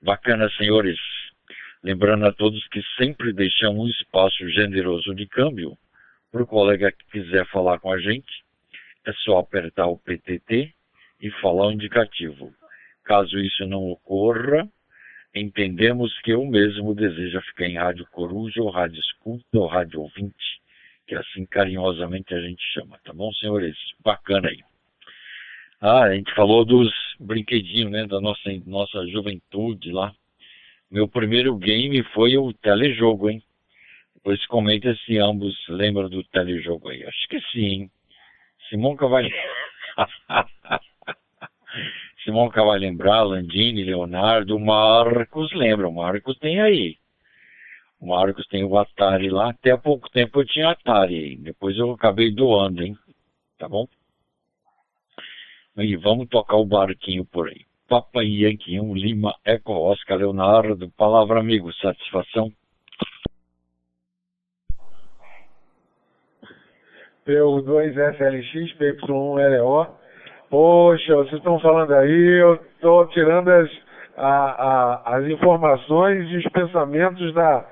Bacana, senhores. Lembrando a todos que sempre deixamos um espaço generoso de câmbio para o colega que quiser falar com a gente. É só apertar o PTT e falar o indicativo. Caso isso não ocorra, entendemos que o mesmo deseja ficar em rádio coruja ou rádio escuta ou rádio ouvinte, que assim carinhosamente a gente chama, tá bom, senhores? Bacana aí. Ah, a gente falou dos brinquedinhos, né, da nossa, nossa juventude lá. Meu primeiro game foi o telejogo, hein? Depois comenta se ambos lembram do telejogo aí. Acho que sim. Simonca vai. Simonca vai lembrar, Landini, Leonardo, Marcos lembra. O Marcos tem aí. O Marcos tem o Atari lá. Até há pouco tempo eu tinha Atari aí. Depois eu acabei doando, hein? Tá bom? E vamos tocar o barquinho por aí. Papa Yankee 1 Lima Eco Oscar Leonardo. Palavra amigo, satisfação.
PU2SLX, PY1LO. Poxa, vocês estão falando aí, eu estou tirando as, a, a, as informações e os pensamentos da,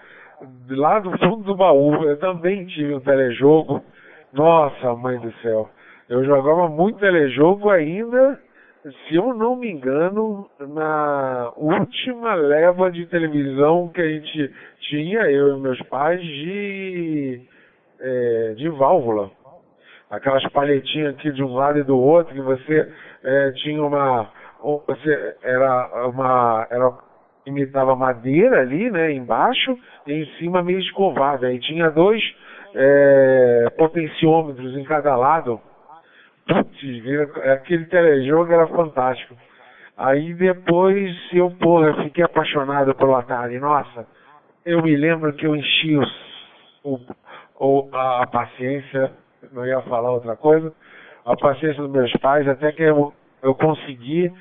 lá do fundo do baú. Eu também tive um telejogo. Nossa, mãe do céu. Eu jogava muito telejogo ainda, se eu não me engano, na última leva de televisão que a gente tinha, eu e meus pais, de, é, de válvula. Aquelas palhetinhas aqui de um lado e do outro, que você é, tinha uma. Você era uma. Era, imitava madeira ali, né, embaixo, e em cima meio escovado. Aí tinha dois é, potenciômetros em cada lado. Putz, aquele telejogo era fantástico. Aí depois eu, porra, fiquei apaixonado pelo Atari. Nossa, eu me lembro que eu enchi o, o, a, a paciência, não ia falar outra coisa, a paciência dos meus pais, até que eu, eu consegui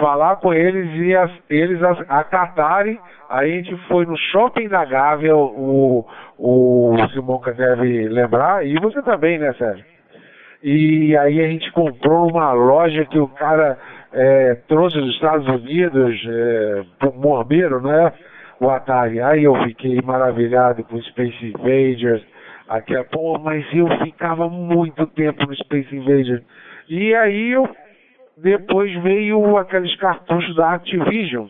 falar com eles e as, eles acatarem. Aí a gente foi no shopping da Gávea, o, o, o Simonca deve lembrar, e você também, né, Sérgio? E aí a gente comprou uma loja que o cara é, trouxe dos Estados Unidos, é, pro Morbeiro, né? O Atari. Aí eu fiquei maravilhado com Space Invaders. Aqui, pô, mas eu ficava muito tempo no Space Invaders. E aí eu depois veio aqueles cartuchos da Activision.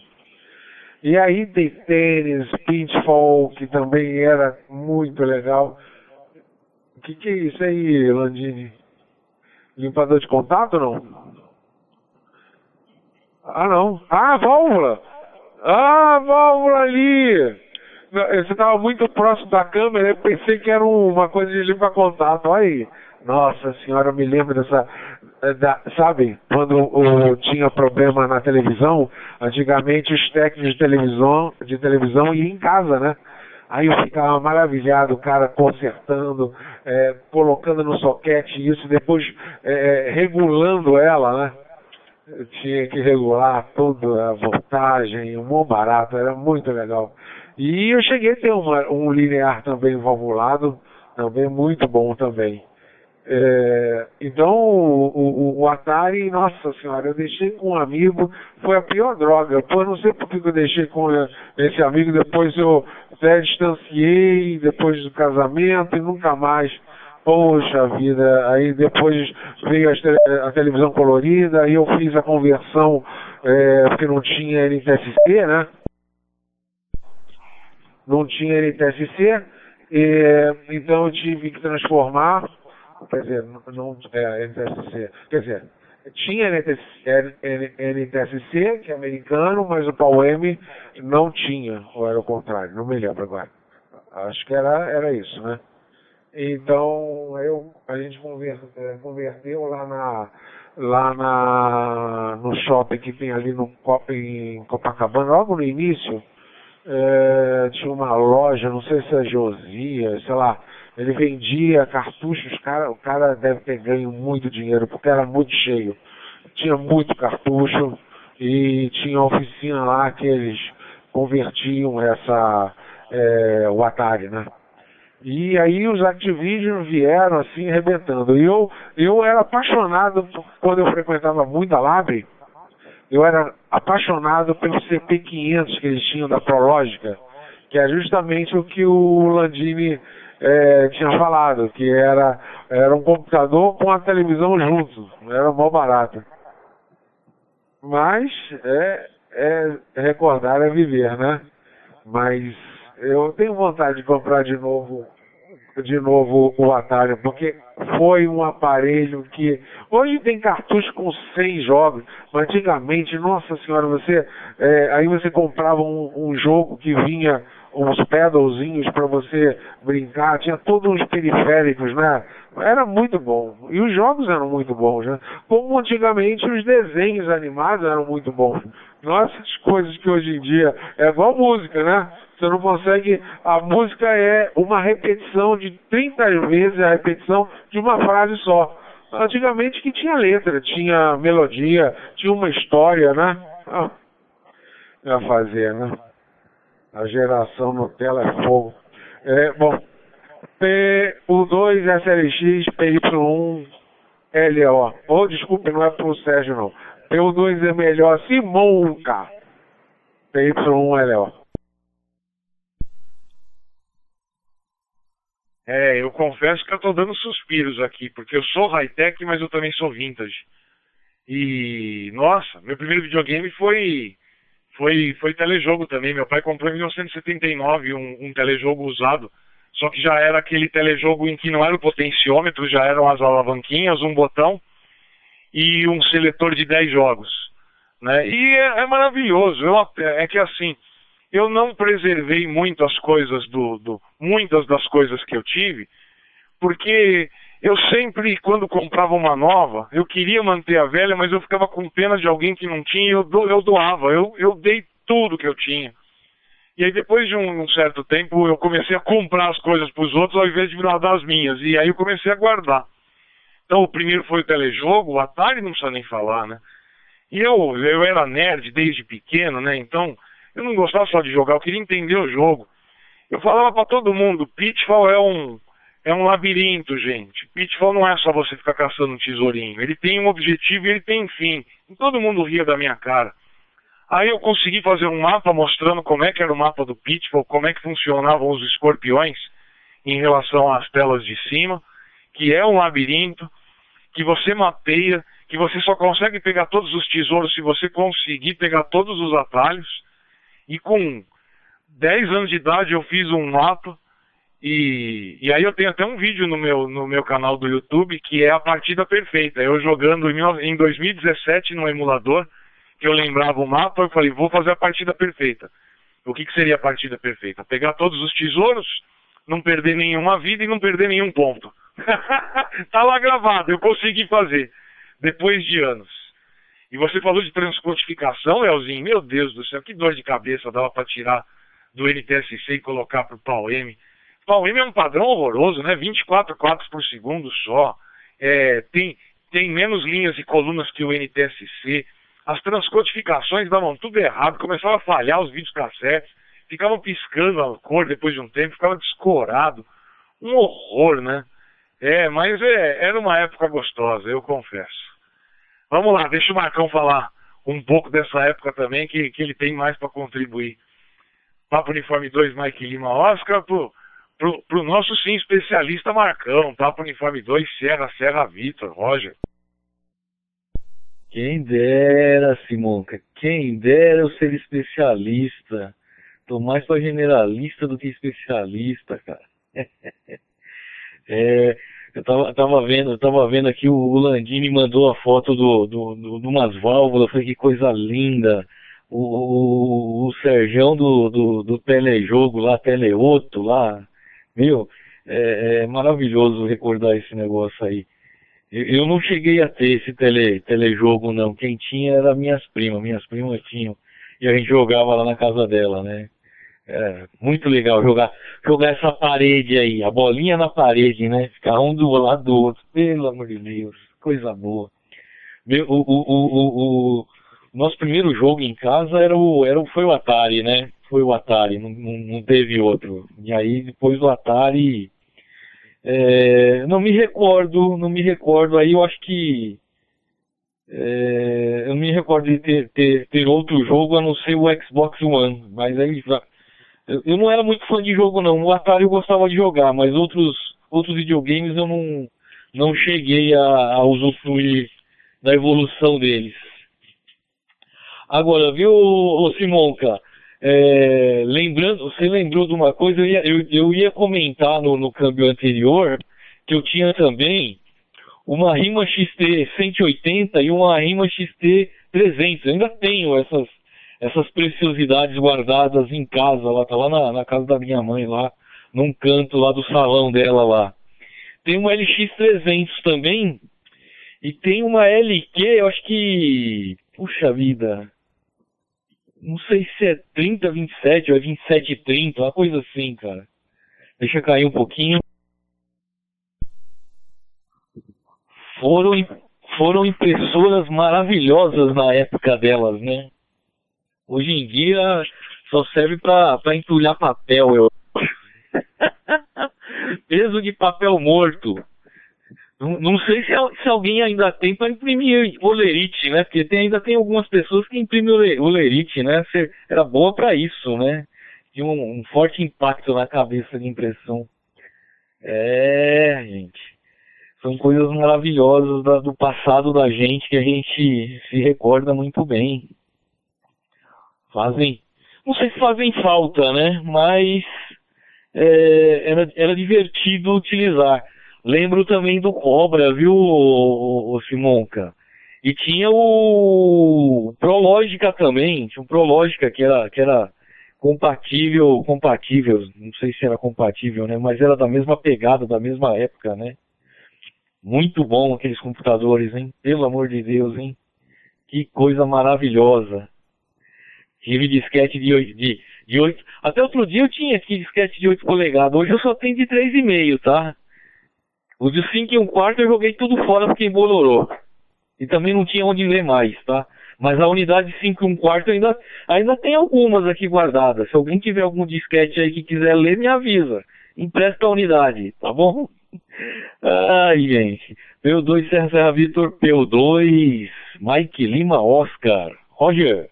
E aí tem tênis, Pitfall, que também era muito legal. O que, que é isso aí, Landini? Limpador de contato não? Ah não. Ah, válvula! Ah, válvula ali! Você estava muito próximo da câmera, eu pensei que era uma coisa de limpa contato. Aí. Nossa senhora, eu me lembro dessa. Da, sabe, quando o, tinha problema na televisão, antigamente os técnicos de televisão, de televisão iam em casa, né? Aí eu ficava maravilhado, o cara consertando, é, colocando no soquete isso, depois é, é regulando ela, né? Eu tinha que regular toda a voltagem, um bom barato, era muito legal. E eu cheguei a ter uma, um linear também valvulado, também muito bom também. É, então, o, o, o, Atari, nossa senhora, eu deixei com um amigo, foi a pior droga. Pô, não sei por que eu deixei com esse amigo, depois eu até distanciei, depois do casamento e nunca mais. Poxa vida, aí depois veio a, a televisão colorida, aí eu fiz a conversão, é, porque não tinha NTSC, né? Não tinha NTSC, e, então eu tive que transformar quer dizer, não, é, NTSC, quer dizer, tinha NTSC, que é americano, mas o PAU-M não tinha, ou era o contrário, não me lembro agora. Acho que era, era isso, né? Então, eu, a gente converteu lá na lá na, no shopping que tem ali no, em Copacabana, logo no início, é, tinha uma loja, não sei se é Josias, sei lá, ele vendia cartuchos, cara, o cara deve ter ganho muito dinheiro, porque era muito cheio. Tinha muito cartucho e tinha oficina lá que eles convertiam essa é, o Atari, né? E aí os Activision vieram assim arrebentando. E eu, eu era apaixonado, quando eu frequentava muito a Labre, eu era apaixonado pelo CP500 que eles tinham da Prológica, que é justamente o que o Landini é, tinha falado, que era, era um computador com a televisão junto, era mó barato. Mas é, é recordar é viver, né? Mas eu tenho vontade de comprar de novo de novo o Atari, porque foi um aparelho que hoje tem cartucho com 100 jogos, mas antigamente, nossa senhora, você é, aí você comprava um, um jogo que vinha uns pedalzinhos para você brincar, tinha todos os periféricos, né? Era muito bom. E os jogos eram muito bons, né? Como antigamente os desenhos animados eram muito bons. Nossas coisas que hoje em dia é igual música, né? Você não consegue. A música é uma repetição de 30 vezes a repetição de uma frase só. Antigamente que tinha letra, tinha melodia, tinha uma história, né? Ah, ia fazer, né? A geração Nutella é fogo. É, bom, P2 SLX PY1 LO. Oh, desculpe, não é pro Sérgio não. P2 é melhor Simonca. PY1 LO.
É, eu confesso que eu tô dando suspiros aqui, porque eu sou high-tech, mas eu também sou vintage. E, nossa, meu primeiro videogame foi foi foi telejogo também. Meu pai comprou em 1979 um, um telejogo usado, só que já era aquele telejogo em que não era o potenciômetro, já eram as alavanquinhas, um botão e um seletor de 10 jogos. Né? E é, é maravilhoso. Eu, é que assim, eu não preservei muito as coisas do, do, muitas das coisas que eu tive, porque eu sempre, quando comprava uma nova, eu queria manter a velha, mas eu ficava com pena de alguém que não tinha, eu, do, eu doava, eu, eu dei tudo que eu tinha. E aí depois de um, um certo tempo eu comecei a comprar as coisas para os outros ao invés de guardar as minhas, e aí eu comecei a guardar. Então o primeiro foi o telejogo, o Atari não precisa nem falar, né? E eu, eu era nerd desde pequeno, né? Então eu não gostava só de jogar, eu queria entender o jogo. Eu falava para todo mundo, Pitfall é um é um labirinto, gente. Pitfall não é só você ficar caçando um tesourinho. Ele tem um objetivo e ele tem fim. E todo mundo ria da minha cara. Aí eu consegui fazer um mapa mostrando como é que era o mapa do Pitfall, como é que funcionavam os escorpiões em relação às telas de cima, que é um labirinto, que você mapeia, que você só consegue pegar todos os tesouros se você conseguir pegar todos os atalhos. E com 10 anos de idade eu fiz um mapa e, e aí eu tenho até um vídeo no meu, no meu canal do YouTube que é a partida perfeita. Eu jogando em 2017 no emulador, que eu lembrava o mapa, eu falei, vou fazer a partida perfeita. O que, que seria a partida perfeita? Pegar todos os tesouros, não perder nenhuma vida e não perder nenhum ponto. tá lá gravado, eu consegui fazer, depois de anos. E você falou de transcodificação, Elzinho, meu Deus do céu, que dor de cabeça dava para tirar do NTSC e colocar para o PAU-M. PAU-M é um padrão horroroso, né? 24 quadros por segundo só. É, tem, tem menos linhas e colunas que o NTSC. As transcodificações davam tudo errado, começava a falhar os vídeos cassetes, ficavam piscando a cor depois de um tempo, ficava descorado. Um horror, né? É, mas é, era uma época gostosa, eu confesso. Vamos lá, deixa o Marcão falar um pouco dessa época também, que, que ele tem mais para contribuir. Papo Uniforme 2, Mike Lima Oscar, pro, pro, pro nosso sim especialista Marcão. Papo Uniforme 2, Serra, Serra Vitor, Roger.
Quem dera, Simonca, quem dera eu ser especialista. Tô mais para generalista do que especialista, cara. é, eu tava, tava vendo, eu tava vendo aqui o, Landini mandou a foto do, do, do, de umas válvulas, foi que coisa linda. O, o, o do, do, do telejogo lá, Teleoto lá, meu, é, é, maravilhoso recordar esse negócio aí. Eu, eu, não cheguei a ter esse tele, telejogo não, quem tinha era minhas primas, minhas primas tinham, e a gente jogava lá na casa dela, né. É, muito legal jogar, jogar essa parede aí, a bolinha na parede, né? Ficar um do lado do outro, pelo amor de Deus, coisa boa. Meu, o, o, o, o, nosso primeiro jogo em casa era o, era, foi o Atari, né? Foi o Atari, não, não, teve outro. E aí depois do Atari, é, não me recordo, não me recordo. Aí eu acho que é, eu não me recordo de ter, ter, ter, outro jogo a não ser o Xbox One, mas aí eu, não era muito fã de jogo não. O Atari eu gostava de jogar, mas outros outros videogames eu não não cheguei a, a usufruir da evolução deles. Agora, viu, ô Simonca? É, lembrando, você lembrou de uma coisa, eu ia, eu, eu ia comentar no, no câmbio anterior que eu tinha também uma Rima XT 180 e uma Rima XT 300. Eu ainda tenho essas essas preciosidades guardadas em casa, lá tá lá na, na, casa da minha mãe, lá num canto lá do salão dela lá. Tem uma LX300 também e tem uma LQ, eu acho que, puxa vida, não sei se é 3027 ou é 2730, uma coisa assim, cara. Deixa cair um pouquinho. Foram, foram impressoras maravilhosas na época delas, né? Hoje em dia só serve para entulhar papel, eu. peso de papel morto. Não, não sei se, se, alguém ainda tem para imprimir olerite, né? Porque tem, ainda tem algumas pessoas que imprimem olerite, né? Era boa para isso, né? Tinha um, um, forte impacto na cabeça de impressão. É, gente. São coisas maravilhosas da, do passado da gente que a gente se recorda muito bem. Fazem. Não sei se fazem falta, né? Mas é, era, era divertido utilizar. Lembro também do Cobra, viu, o, o Simonca? E tinha o Prológica também, tinha um Prológica que era, que era compatível, compatível, não sei se era compatível, né? Mas era da mesma pegada, da mesma época, né? Muito bom aqueles computadores, hein? Pelo amor de Deus, hein? Que coisa maravilhosa. Tive disquete de, de, de 8. Até outro dia eu tinha aqui disquete de 8 polegadas. Hoje eu só tenho de 3,5, tá? Os de 5 e 1 quarto eu joguei tudo fora porque embolorou. E também não tinha onde ler mais, tá? Mas a unidade 5 e 1 quarto ainda, ainda tem algumas aqui guardadas. Se alguém tiver algum disquete aí que quiser ler, me avisa. Empresta a unidade, tá bom? Ai, gente. P2 Serra Serra Vitor, P2 Mike Lima Oscar. Roger.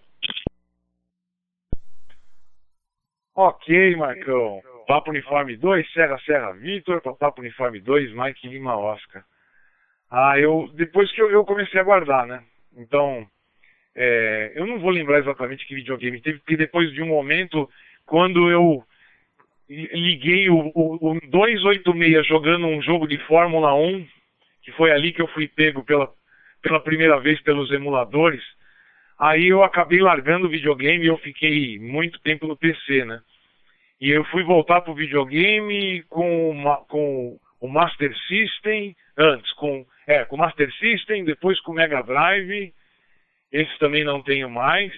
Ok, Marcão. Papo Uniforme 2, Serra Serra Vitor, Papo Uniforme 2, Mike Lima Oscar. Ah, eu. Depois que eu, eu comecei a guardar, né? Então. É, eu não vou lembrar exatamente que videogame teve, porque depois de um momento, quando eu liguei o, o, o 286 jogando um jogo de Fórmula 1, que foi ali que eu fui pego pela, pela primeira vez pelos emuladores, aí eu acabei largando o videogame e eu fiquei muito tempo no PC, né? E eu fui voltar pro videogame com, uma, com o Master System, antes com, é, com o Master System, depois com o Mega Drive, esse também não tenho mais.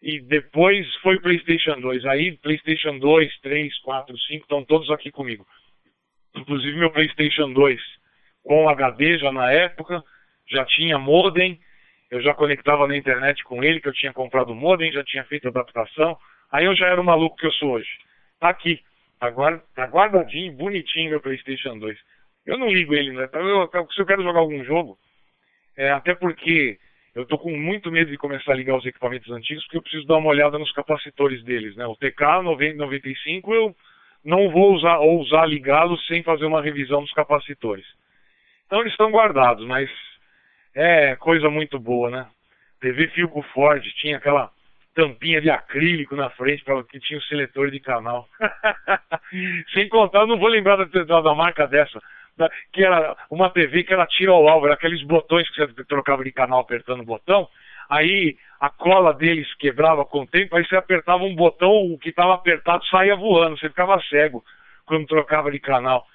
E depois foi PlayStation 2. Aí PlayStation 2, 3, 4, 5 estão todos aqui comigo. Inclusive meu PlayStation 2 com HD já na época, já tinha modem, eu já conectava na internet com ele, que eu tinha comprado o modem, já tinha feito adaptação. Aí eu já era o maluco que eu sou hoje. Tá aqui, agora tá guardadinho, bonitinho meu PlayStation 2. Eu não ligo ele, né? Eu, se eu quero jogar algum jogo, é, até porque eu estou com muito medo de começar a ligar os equipamentos antigos, porque eu preciso dar uma olhada nos capacitores deles, né? O TK 9095 eu não vou usar ou usar ligá-los sem fazer uma revisão dos capacitores. Então eles estão guardados, mas é coisa muito boa, né? TV Filco Ford tinha aquela tampinha de acrílico na frente para que tinha o seletor de canal. sem contar, eu não vou lembrar da, da, da marca dessa que era uma TV que era tiro ao alvo, era aqueles botões que você trocava de canal apertando o botão, aí a cola deles quebrava com o tempo, aí você apertava um botão, o que estava apertado saía voando, você ficava cego quando trocava de canal.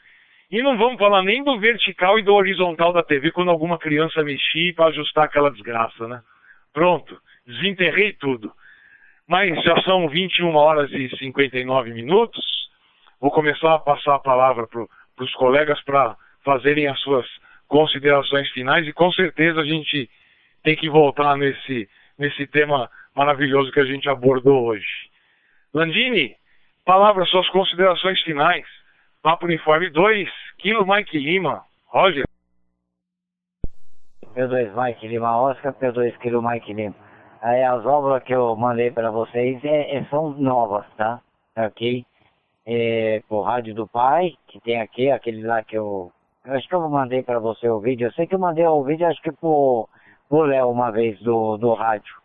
E não vamos falar nem do vertical e do horizontal da TV quando alguma criança mexia para ajustar aquela desgraça, né? Pronto, desenterrei tudo. Mas já são 21 horas e 59 minutos. Vou começar a passar a palavra para os colegas para fazerem as suas considerações finais e com certeza a gente tem que voltar nesse, nesse tema maravilhoso que a gente abordou hoje. Landini, palavras, suas considerações finais. Papo Uniforme 2, Kilo Mike Lima, Roger.
P2 Mike Lima, Oscar, P2 Kilo Mike Lima. Aí as obras que eu mandei para vocês é, é, são novas, tá? Ok? é, por rádio do pai, que tem aqui, aquele lá que eu. Eu acho que eu mandei para você o vídeo. Eu sei que eu mandei o vídeo, acho que por, por Léo uma vez do, do rádio.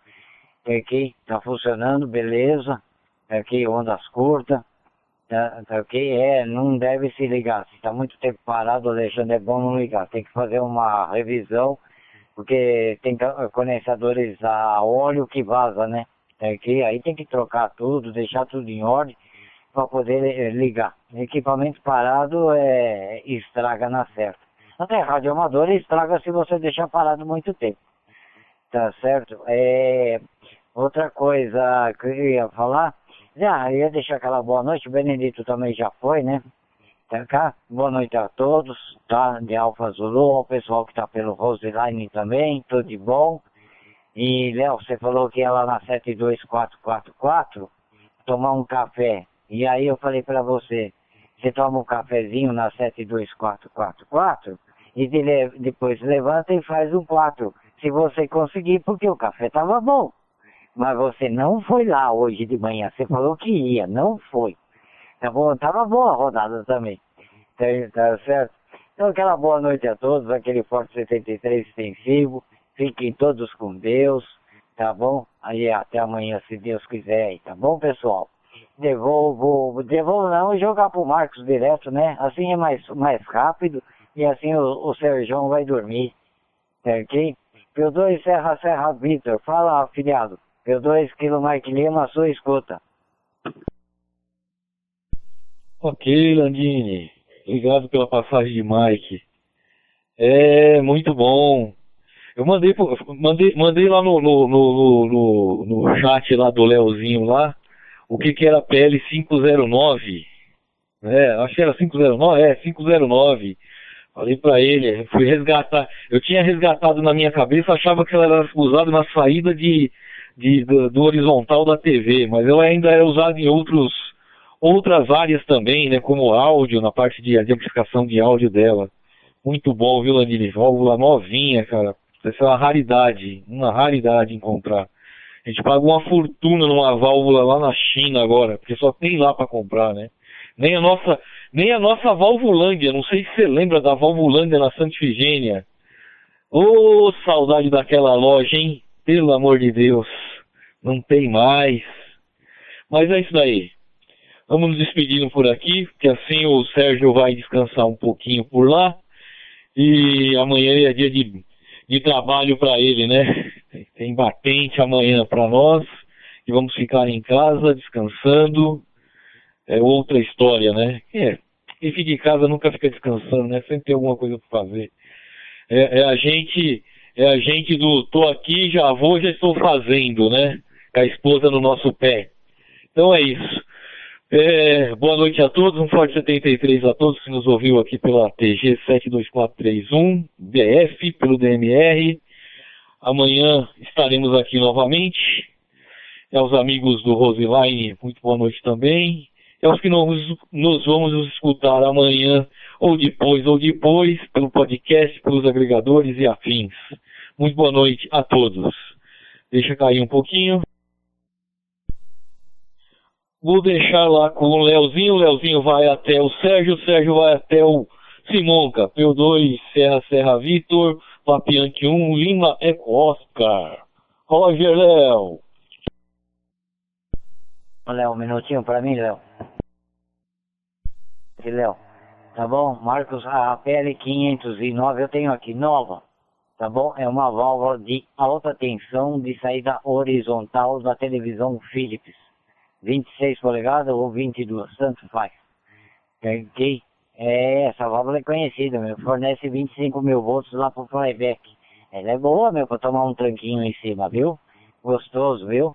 Aqui, tá funcionando, beleza. Aqui, ondas curtas. Tá, tá ok? É, não deve se ligar. Se tá muito tempo parado, Alexandre, é bom não ligar. Tem que fazer uma revisão, porque tem condensadores a óleo que vaza, né? Tá ok? Aí tem que trocar tudo, deixar tudo em ordem para poder eh, ligar. Equipamento parado é, estraga na certa. Até rádio amador estraga se você deixar parado muito tempo. Tá certo? É, outra coisa que eu ia falar, já ia deixar aquela boa noite, o Benedito também já foi, né? Tá cá? Boa noite a todos, tá? De Alfa Zulu, o pessoal que tá pelo Roseline também, tudo de bom. E Léo, você falou que ia lá na 72444 tomar um café. E aí eu falei para você, Você toma um cafezinho na 72444 e de, depois levanta e faz um 4. Se você conseguir, porque o café estava bom. Mas você não foi lá hoje de manhã. Você falou que ia, não foi. Tá bom? Tava boa a rodada também. Tá, tá certo? Então aquela boa noite a todos, aquele Forte 73 extensivo. Fiquem todos com Deus, tá bom? Aí até amanhã, se Deus quiser aí, tá bom, pessoal? Devolvo, devolvo não, jogar pro Marcos direto, né? Assim é mais, mais rápido e assim o, o Sérgio vai dormir, ok? P2 Serra Serra Vitor, fala afiliado. P2 Kilo Mike Lima, sua escuta.
Ok, Landini. Obrigado pela passagem de Mike. É muito bom. Eu mandei, mandei, mandei lá no, no, no, no, chat lá do Leozinho lá o que, que era PL 509. É, acho que era 509, é, 509. Falei para ele, fui resgatar. Eu tinha resgatado na minha cabeça, achava que ela era usada na saída de, de do, do, horizontal da TV, mas ela ainda é usada em outros outras áreas também, né, como áudio, na parte de, de amplificação de áudio dela. Muito bom, viu, Landini? Válvula novinha, cara. Essa é uma raridade, uma raridade encontrar. A gente paga uma fortuna numa válvula lá na China agora, porque só tem lá para comprar, né? Nem a nossa, nem a nossa Valvulândia, não sei se você lembra da Valvulândia na Santa Ifigênia. Ô, oh, saudade daquela loja, hein? Pelo amor de Deus. Não tem mais. Mas é isso daí. Vamos nos despedindo por aqui, porque assim o Sérgio vai descansar um pouquinho por lá. E amanhã é dia de, de trabalho para ele, né? Tem batente amanhã para nós. E vamos ficar em casa descansando. É outra história, né? É, quem fica em casa nunca fica descansando, né? Sempre tem alguma coisa para fazer. É, é, a gente, é a gente do tô aqui, já vou, já estou fazendo, né? Com a esposa no nosso pé. Então é isso. É, boa noite a todos, um forte 73 a todos que nos ouviu aqui pela TG 72431, DF, pelo DMR. Amanhã estaremos aqui novamente. E aos amigos do Roseline, muito boa noite também. E aos que nos, nos vamos escutar amanhã, ou depois, ou depois, pelo podcast, pelos agregadores e afins. Muito boa noite a todos. Deixa cair um pouquinho. Vou deixar lá com o Leozinho, o Leozinho vai até o Sérgio, o Sérgio vai até o Simonca, P2, Serra Serra Vitor, Papiante 1, Lima Eco Oscar. Roger Léo.
Léo, um minutinho pra mim, Léo. Aqui, Léo. Tá bom? Marcos, a PL 509 eu tenho aqui, nova. Tá bom? É uma válvula de alta tensão de saída horizontal da televisão Philips. 26 polegadas ou 22, tanto faz. Ok? É, essa válvula é conhecida, meu. Fornece 25 mil volts lá pro playback. Ela é boa, meu, pra tomar um tranquinho em cima, viu? Gostoso, viu?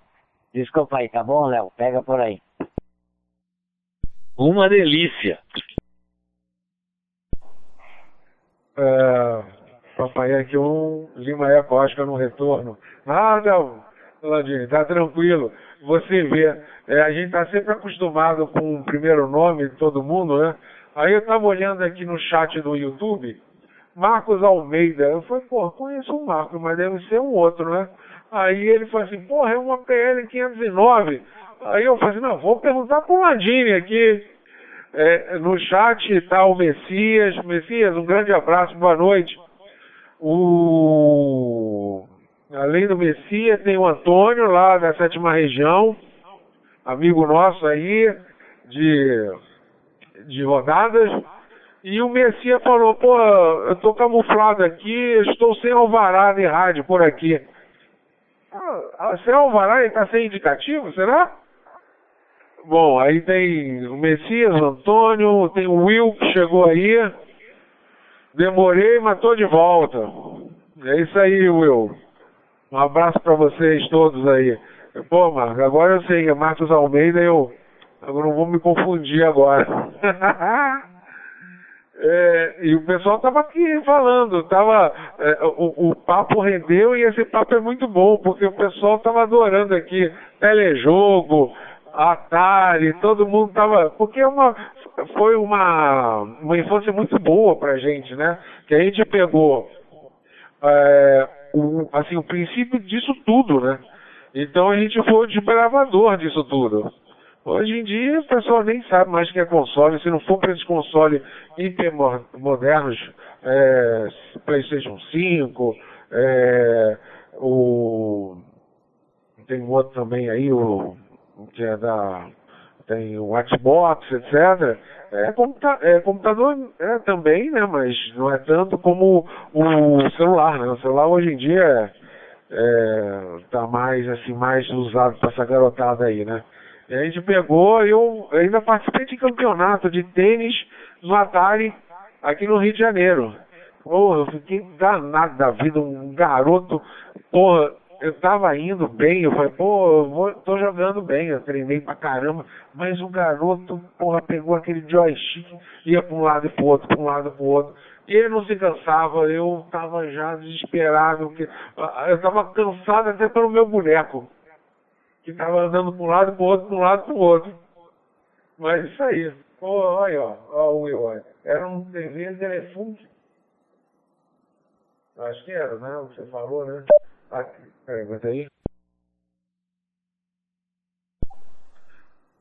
Desculpa aí, tá bom, Léo? Pega por aí.
Uma delícia.
É, papai aqui um Lima Eco, acho que no retorno. Ah, não, Landinho, tá tranquilo. Você vê, é, a gente tá sempre acostumado com o primeiro nome de todo mundo, né? Aí eu estava olhando aqui no chat do YouTube, Marcos Almeida. Eu falei, pô, conheço o Marcos, mas deve ser um outro, né? Aí ele falou assim, porra, é uma PL 509. Aí eu falei assim, não, vou perguntar pro Landini aqui. É, no chat está o Messias. Messias, um grande abraço, boa noite. O... Além do Messias, tem o Antônio lá da sétima região, amigo nosso aí, de de rodadas. E o Messias falou, pô, eu tô camuflado aqui, estou sem alvará de rádio por aqui. Ah, sem alvará ele tá sem indicativo, será? Bom, aí tem o Messias, Antônio, tem o Will que chegou aí. Demorei, mas tô de volta. É isso aí, Will. Um abraço para vocês todos aí. Pô, Marcos, agora eu sei que é Marcos Almeida, eu Agora não vou me confundir agora. é, e o pessoal estava aqui falando, tava, é, o, o, papo rendeu e esse papo é muito bom, porque o pessoal estava adorando aqui telejogo, Atari, todo mundo estava. Porque é uma, foi uma, uma infância muito boa pra gente, né? Que a gente pegou é, o, assim, o princípio disso tudo, né? Então a gente foi o desbravador disso tudo. Hoje em dia a pessoa nem sabe mais o que é console. Se não for para esses consoles hipermodernos, é, PlayStation 5, é, o, tem outro também aí, o, que é da. Tem o Xbox, etc. É, computa é computador é, também, né? Mas não é tanto como o celular, né? O celular hoje em dia é, tá mais assim, mais usado para essa garotada aí, né? E a gente pegou, eu ainda participei de campeonato de tênis no Atari aqui no Rio de Janeiro. Porra, eu fiquei danado da vida, um garoto, porra, eu tava indo bem, eu falei, pô, eu vou, tô jogando bem, eu treinei pra caramba, mas o garoto, porra, pegou aquele joystick, ia pra um lado e pro outro, pra um lado e pro outro, ele não se cansava, eu tava já desesperado, que, eu tava cansado até pelo meu boneco, que tava andando pra um lado e pro outro, pra um lado e pro outro. Mas isso aí, olha, ó, ó o Will, era um TV de elefante Acho que era, né? Você falou, né? Aqui, peraí, aguenta aí.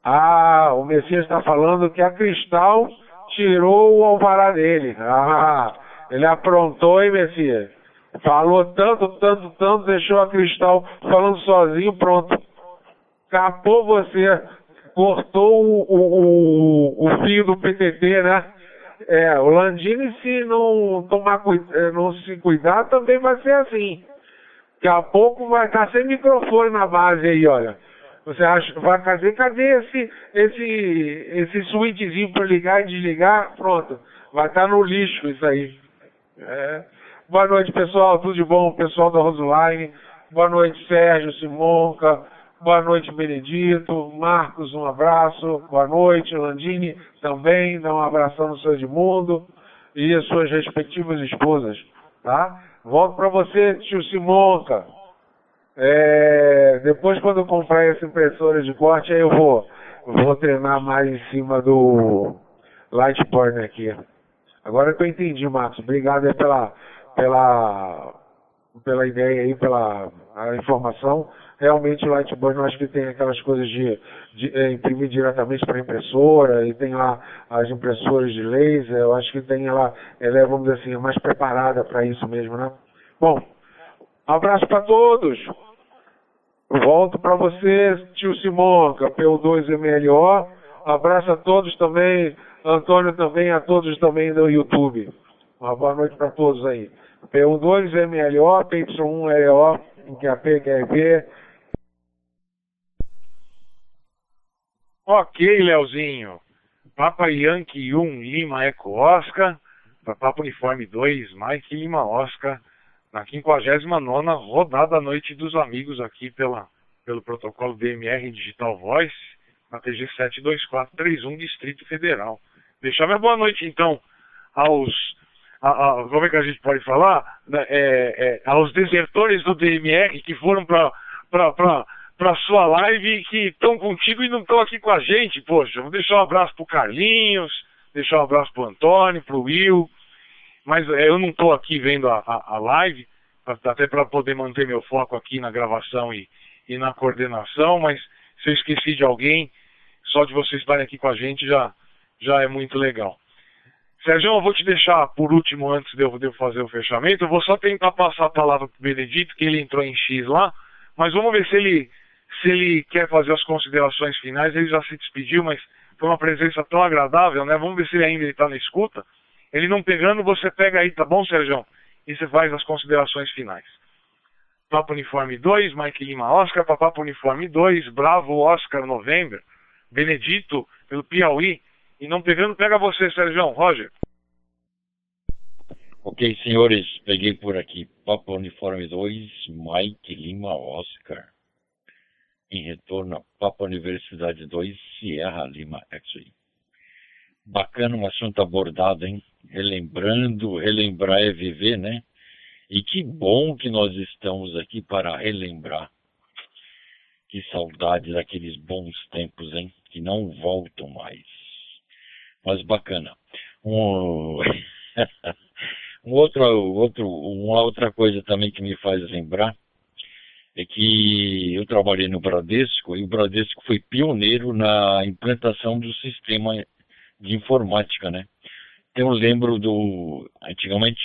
Ah, o Messias está falando que a Cristal tirou o alvará dele. Ah, ele aprontou, hein, Messias? Falou tanto, tanto, tanto, deixou a Cristal falando sozinho, pronto. Capou você, cortou o, o, o fio do PTT, né? É, o Landini, se não tomar eh, não se cuidar, também vai ser assim. Daqui a pouco vai estar sem microfone na base aí, olha. Você acha vai fazer? Cadê esse, esse, esse switchzinho para ligar e desligar? Pronto. Vai estar no lixo isso aí. É. Boa noite, pessoal. Tudo de bom? Pessoal da Roseline. Boa noite, Sérgio, Simonca. Boa noite, Benedito. Marcos, um abraço. Boa noite, Landini também. Dá um abração no seu Edmundo e as suas respectivas esposas, tá? Volto para você, tio Simonca. É, depois, quando eu comprar essa impressora de corte, aí eu vou, vou treinar mais em cima do Lightburn aqui. Agora que eu entendi, Marcos. Obrigado aí pela, pela, pela ideia aí, pela informação realmente o Lightburn eu acho que tem aquelas coisas de, de é, imprimir diretamente para impressora, e tem lá as impressoras de laser, eu acho que tem ela, ela é, vamos dizer assim, mais preparada para isso mesmo, né? Bom, um abraço para todos. Volto para você, tio Simonca, P2MLO. Abraço a todos também, Antônio também, a todos também do YouTube. Uma boa noite para todos aí. P2MLO, P1LO, QAP, QRP,
Ok, Leozinho. Papa Yankee 1 Lima Eco Oscar, Papa Uniforme 2 Mike Lima Oscar, na 59 rodada à Noite dos Amigos aqui pela, pelo protocolo DMR Digital Voice, na TG 72431 Distrito Federal. Deixar minha boa noite então aos a, a, como é que a gente pode falar? Né, é, é, aos desertores do DMR que foram para para sua live que estão contigo e não estão aqui com a gente. Poxa, vou deixar um abraço pro Carlinhos, deixar um abraço pro Antônio, pro Will. Mas é, eu não estou aqui vendo a, a, a live, até para poder manter meu foco aqui na gravação e, e na coordenação, mas se eu esqueci de alguém, só de vocês estarem aqui com a gente já, já é muito legal. Sérgio, eu vou te deixar por último antes de eu, de eu fazer o fechamento. Eu vou só tentar passar a palavra para o Benedito, que ele entrou em X lá, mas vamos ver se ele se ele quer fazer as considerações finais, ele já se despediu, mas foi uma presença tão agradável, né? Vamos ver se ele ainda está na escuta. Ele não pegando, você pega aí, tá bom, Sérgio? E você faz as considerações finais. Papo Uniforme 2, Mike Lima Oscar, Papo Uniforme 2, Bravo Oscar November, Benedito pelo Piauí. E não pegando, pega você, Sérgio. Roger.
Ok, senhores, peguei por aqui. Papo Uniforme 2, Mike Lima Oscar em retorno a Papa Universidade 2, Sierra Lima X-Ray. Bacana um assunto abordado, hein? Relembrando, relembrar é viver, né? E que bom que nós estamos aqui para relembrar. Que saudade daqueles bons tempos, hein? Que não voltam mais. mas bacana. Um, um outro, outro, uma outra coisa também que me faz lembrar é que eu trabalhei no Bradesco e o Bradesco foi pioneiro na implantação do sistema de informática, né? Eu lembro do antigamente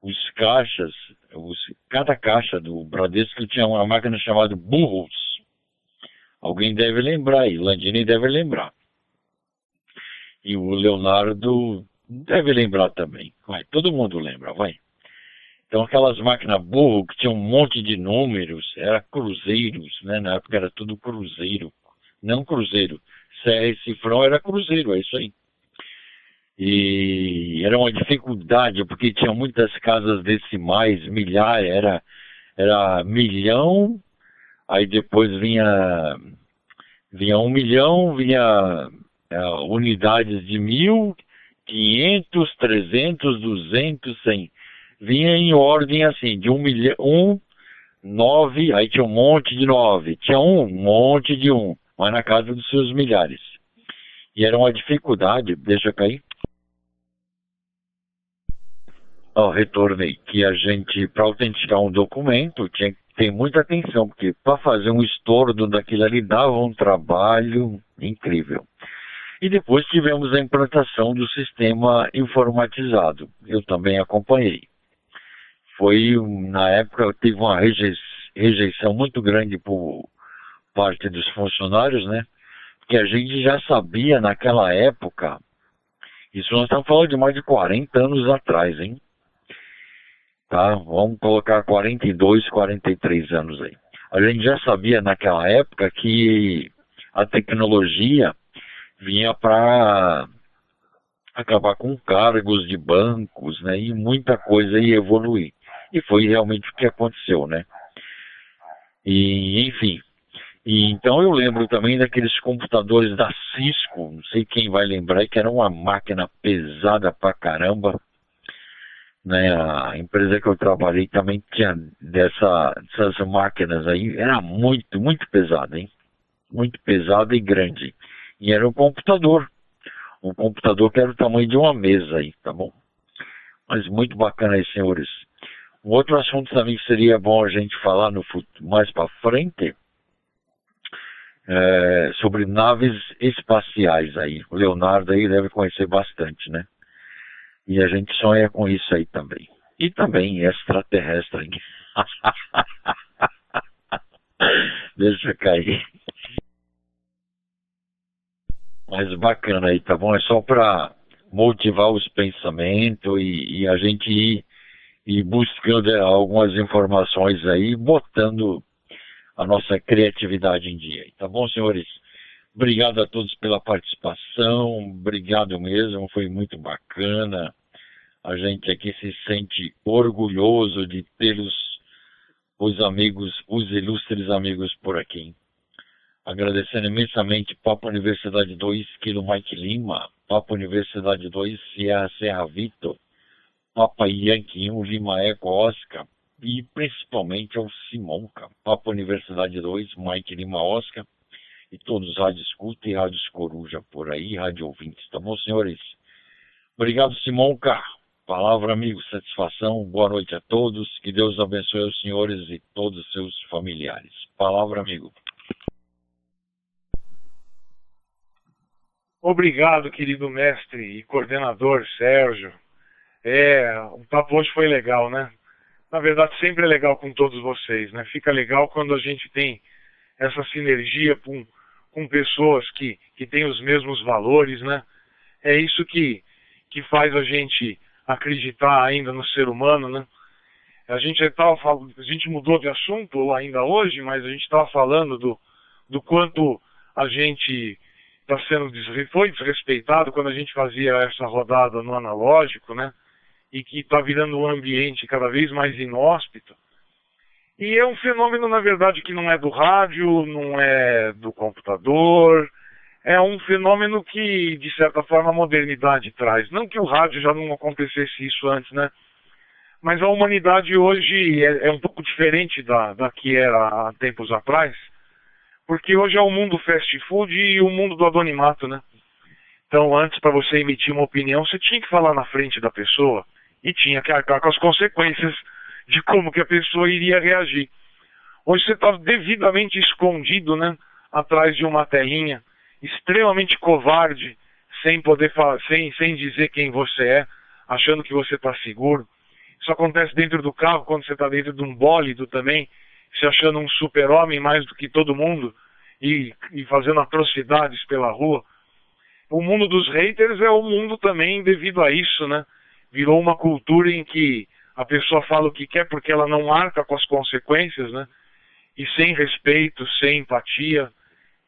os caixas, os, cada caixa do Bradesco tinha uma máquina chamada Burros. Alguém deve lembrar aí, Landini deve lembrar. E o Leonardo deve lembrar também. Vai, todo mundo lembra, vai. Então aquelas máquinas burro que tinham um monte de números, era cruzeiros, né? Na época era tudo cruzeiro, não cruzeiro. CR Cifrão era cruzeiro, é isso aí. E era uma dificuldade, porque tinha muitas casas decimais, milhares, era, era milhão, aí depois vinha, vinha um milhão, vinha é, unidades de mil, quinhentos, trezentos, duzentos, cem. Vinha em ordem assim, de um milhão, um, nove, aí tinha um monte de nove, tinha um, um monte de um, mas na casa dos seus milhares. E era uma dificuldade, deixa eu cair. Oh, retornei, que a gente, para autenticar um documento, tinha que ter muita atenção, porque para fazer um estorno daquilo ali dava um trabalho incrível. E depois tivemos a implantação do sistema informatizado. Eu também acompanhei. Foi, na época, teve uma rejeição muito grande por parte dos funcionários, né? Que a gente já sabia naquela época, isso nós estamos falando de mais de 40 anos atrás, hein? Tá? Vamos colocar 42, 43 anos aí. A gente já sabia naquela época que a tecnologia vinha para acabar com cargos de bancos, né? E muita coisa ia evoluir. E foi realmente o que aconteceu, né? E, enfim. E, então eu lembro também daqueles computadores da Cisco, não sei quem vai lembrar, que era uma máquina pesada pra caramba. Né, a empresa que eu trabalhei também tinha dessa, dessas máquinas aí, era muito, muito pesada, hein? Muito pesada e grande. E era um computador. Um computador que era o tamanho de uma mesa aí, tá bom? Mas muito bacana aí, senhores. Um outro assunto também que seria bom a gente falar no mais para frente é sobre naves espaciais aí. O Leonardo aí deve conhecer bastante, né? E a gente sonha com isso aí também. E também extraterrestre. Deixa cair. Mas bacana aí, tá bom? É só para motivar os pensamentos e, e, a gente ir, ir buscando é, algumas informações aí, botando a nossa criatividade em dia. Tá bom, senhores? Obrigado a todos pela participação, obrigado mesmo, foi muito bacana. A gente aqui se sente orgulhoso de ter os, os amigos, os ilustres amigos por aqui. Agradecendo imensamente Papa Universidade 2, Kilo Mike Lima, Papa Universidade 2, Sierra Serra Vitor, Papa Yankee 1, Lima Eco Oscar, e principalmente ao Simonca, Papa Universidade 2, Mike Lima Oscar, e todos os rádios escuta e rádios coruja por aí, rádio ouvintes, tá bom, senhores? Obrigado, Simonca. Palavra, amigo, satisfação, boa noite a todos, que Deus abençoe os senhores e todos os seus familiares. Palavra, amigo.
Obrigado, querido mestre e coordenador Sérgio. É, o papo hoje foi legal, né? Na verdade, sempre é legal com todos vocês, né? Fica legal quando a gente tem essa sinergia com, com pessoas que, que têm os mesmos valores, né? É isso que, que faz a gente acreditar ainda no ser humano, né? A gente, tava, a gente mudou de assunto ainda hoje, mas a gente estava falando do, do quanto a gente está sendo foi desrespeitado quando a gente fazia essa rodada no analógico, né? E que está virando um ambiente cada vez mais inóspito. E é um fenômeno, na verdade, que não é do rádio, não é do computador, é um fenômeno que, de certa forma, a modernidade traz. Não que o rádio já não acontecesse isso antes, né? Mas a humanidade hoje é, é um pouco diferente da, da que era há tempos atrás porque hoje é o mundo fast food e o mundo do anonimato, né? Então, antes, para você emitir uma opinião, você tinha que falar na frente da pessoa e tinha que arcar com as consequências de como que a pessoa iria reagir. Hoje você está devidamente escondido, né, atrás de uma telinha, extremamente covarde, sem poder falar, sem, sem dizer quem você é, achando que você está seguro. Isso acontece dentro do carro, quando você está dentro de um bólido também, se achando um super-homem mais do que todo mundo e, e fazendo atrocidades pela rua. O mundo dos haters é o mundo também devido a isso, né? Virou uma cultura em que a pessoa fala o que quer porque ela não arca com as consequências, né? E sem respeito, sem empatia.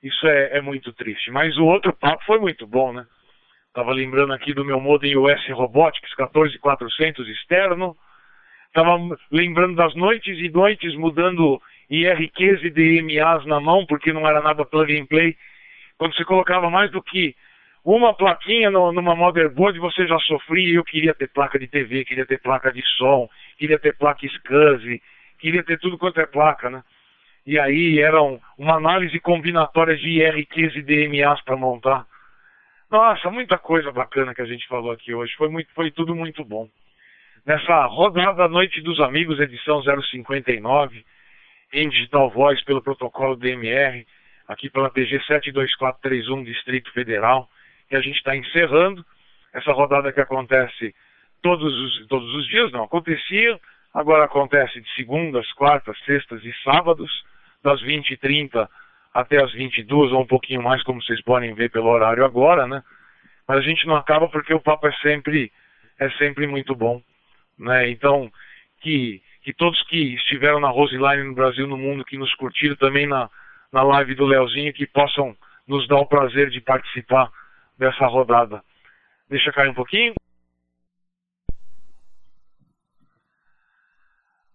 Isso é, é muito triste. Mas o outro papo foi muito bom, né? Estava lembrando aqui do meu modem US Robotics 14400 externo. Estava lembrando das noites e noites mudando IRQs e DMAs na mão, porque não era nada plug and play. Quando você colocava mais do que uma plaquinha no, numa motherboard, você já sofria. Eu queria ter placa de TV, queria ter placa de som, queria ter placa SCSI, queria ter tudo quanto é placa, né? E aí era uma análise combinatória de IRQs e DMAs para montar. Nossa, muita coisa bacana que a gente falou aqui hoje. Foi, muito, foi tudo muito bom. Nessa rodada Noite dos Amigos, edição 059, em Digital Voice pelo protocolo DMR, aqui pela PG 72431, Distrito Federal, e a gente está encerrando essa rodada que acontece todos os, todos os dias, não acontecia, agora acontece de segundas, quartas, sextas e sábados, das 20h30 até as 22 ou um pouquinho mais, como vocês podem ver pelo horário agora, né? Mas a gente não acaba porque o papo é sempre é sempre muito bom, né? Então, que que todos que estiveram na Roseline no Brasil, no mundo, que nos curtiram também na na live do Leozinho, que possam nos dar o prazer de participar dessa rodada. Deixa cair um pouquinho.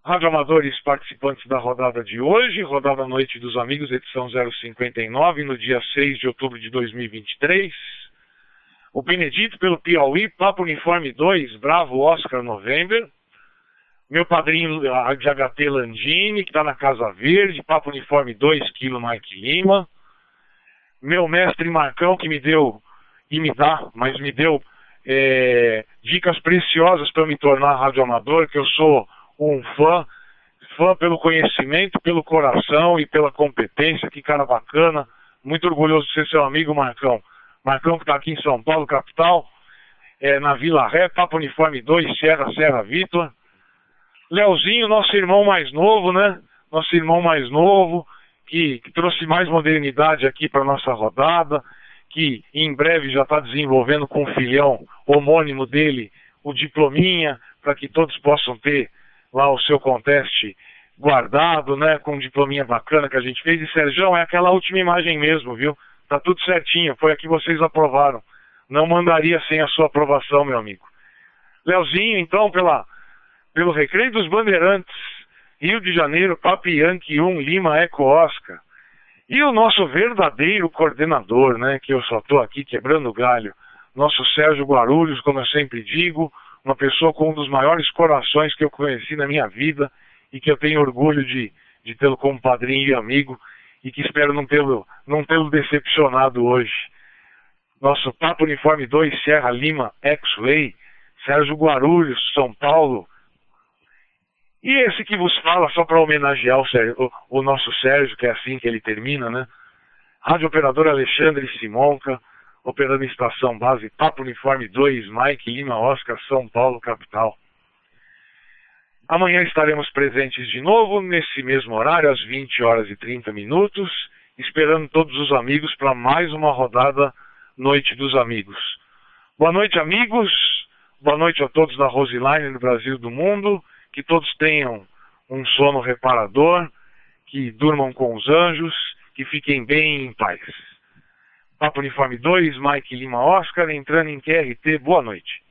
Rádio Amadores participantes da rodada de hoje, rodada Noite dos Amigos, edição 059, no dia 6 de outubro de 2023. O Benedito pelo Piauí, Papo Uniforme 2, Bravo Oscar November. Meu padrinho de HT Landini, que está na Casa Verde, Papo Uniforme 2, Kilo Mike Lima. Meu mestre Marcão, que me deu, e me dá, mas me deu é, dicas preciosas para me tornar radioamador, que eu sou um fã, fã pelo conhecimento, pelo coração e pela competência. Que cara bacana. Muito orgulhoso de ser seu amigo, Marcão. Marcão que está aqui em São Paulo, capital, é, na Vila Ré, Papo Uniforme 2, Serra, Serra Vitor. Leozinho, nosso irmão mais novo, né? Nosso irmão mais novo, que, que trouxe mais modernidade aqui para nossa rodada, que em breve já está desenvolvendo com o filhão homônimo dele o diplominha, para que todos possam ter lá o seu conteste guardado, né, com um diplominha bacana que a gente fez. E Sérgio, é aquela última imagem mesmo, viu? Tá tudo certinho, foi a que vocês aprovaram. Não mandaria sem a sua aprovação, meu amigo. Leozinho, então, pela, pelo Recreio dos Bandeirantes, Rio de Janeiro, Papi Yankee 1, Lima, Eco Oscar. E o nosso verdadeiro coordenador, né, que eu só estou aqui quebrando galho, nosso Sérgio Guarulhos, como eu sempre digo, uma pessoa com um dos maiores corações que eu conheci na minha vida e que eu tenho orgulho de, de tê-lo como padrinho e amigo e que espero não tê-lo não tê-lo decepcionado hoje. Nosso Papo Uniforme 2, Serra Lima, X-Way, Sérgio Guarulhos, São Paulo. E esse que vos fala, só para homenagear o, Sérgio, o, o nosso Sérgio, que é assim que ele termina, né? Rádio Operador Alexandre Simonca, operando em estação base Papo Uniforme 2, Mike Lima Oscar, São Paulo, capital. Amanhã estaremos presentes de novo, nesse mesmo horário, às 20 horas e 30 minutos, esperando todos os amigos para mais uma rodada Noite dos Amigos. Boa noite, amigos. Boa noite a todos da Roseline, no Brasil do mundo. Que todos tenham um sono reparador, que durmam com os anjos, que fiquem bem em paz. Papo Uniforme 2, Mike Lima Oscar, entrando em QRT, boa noite.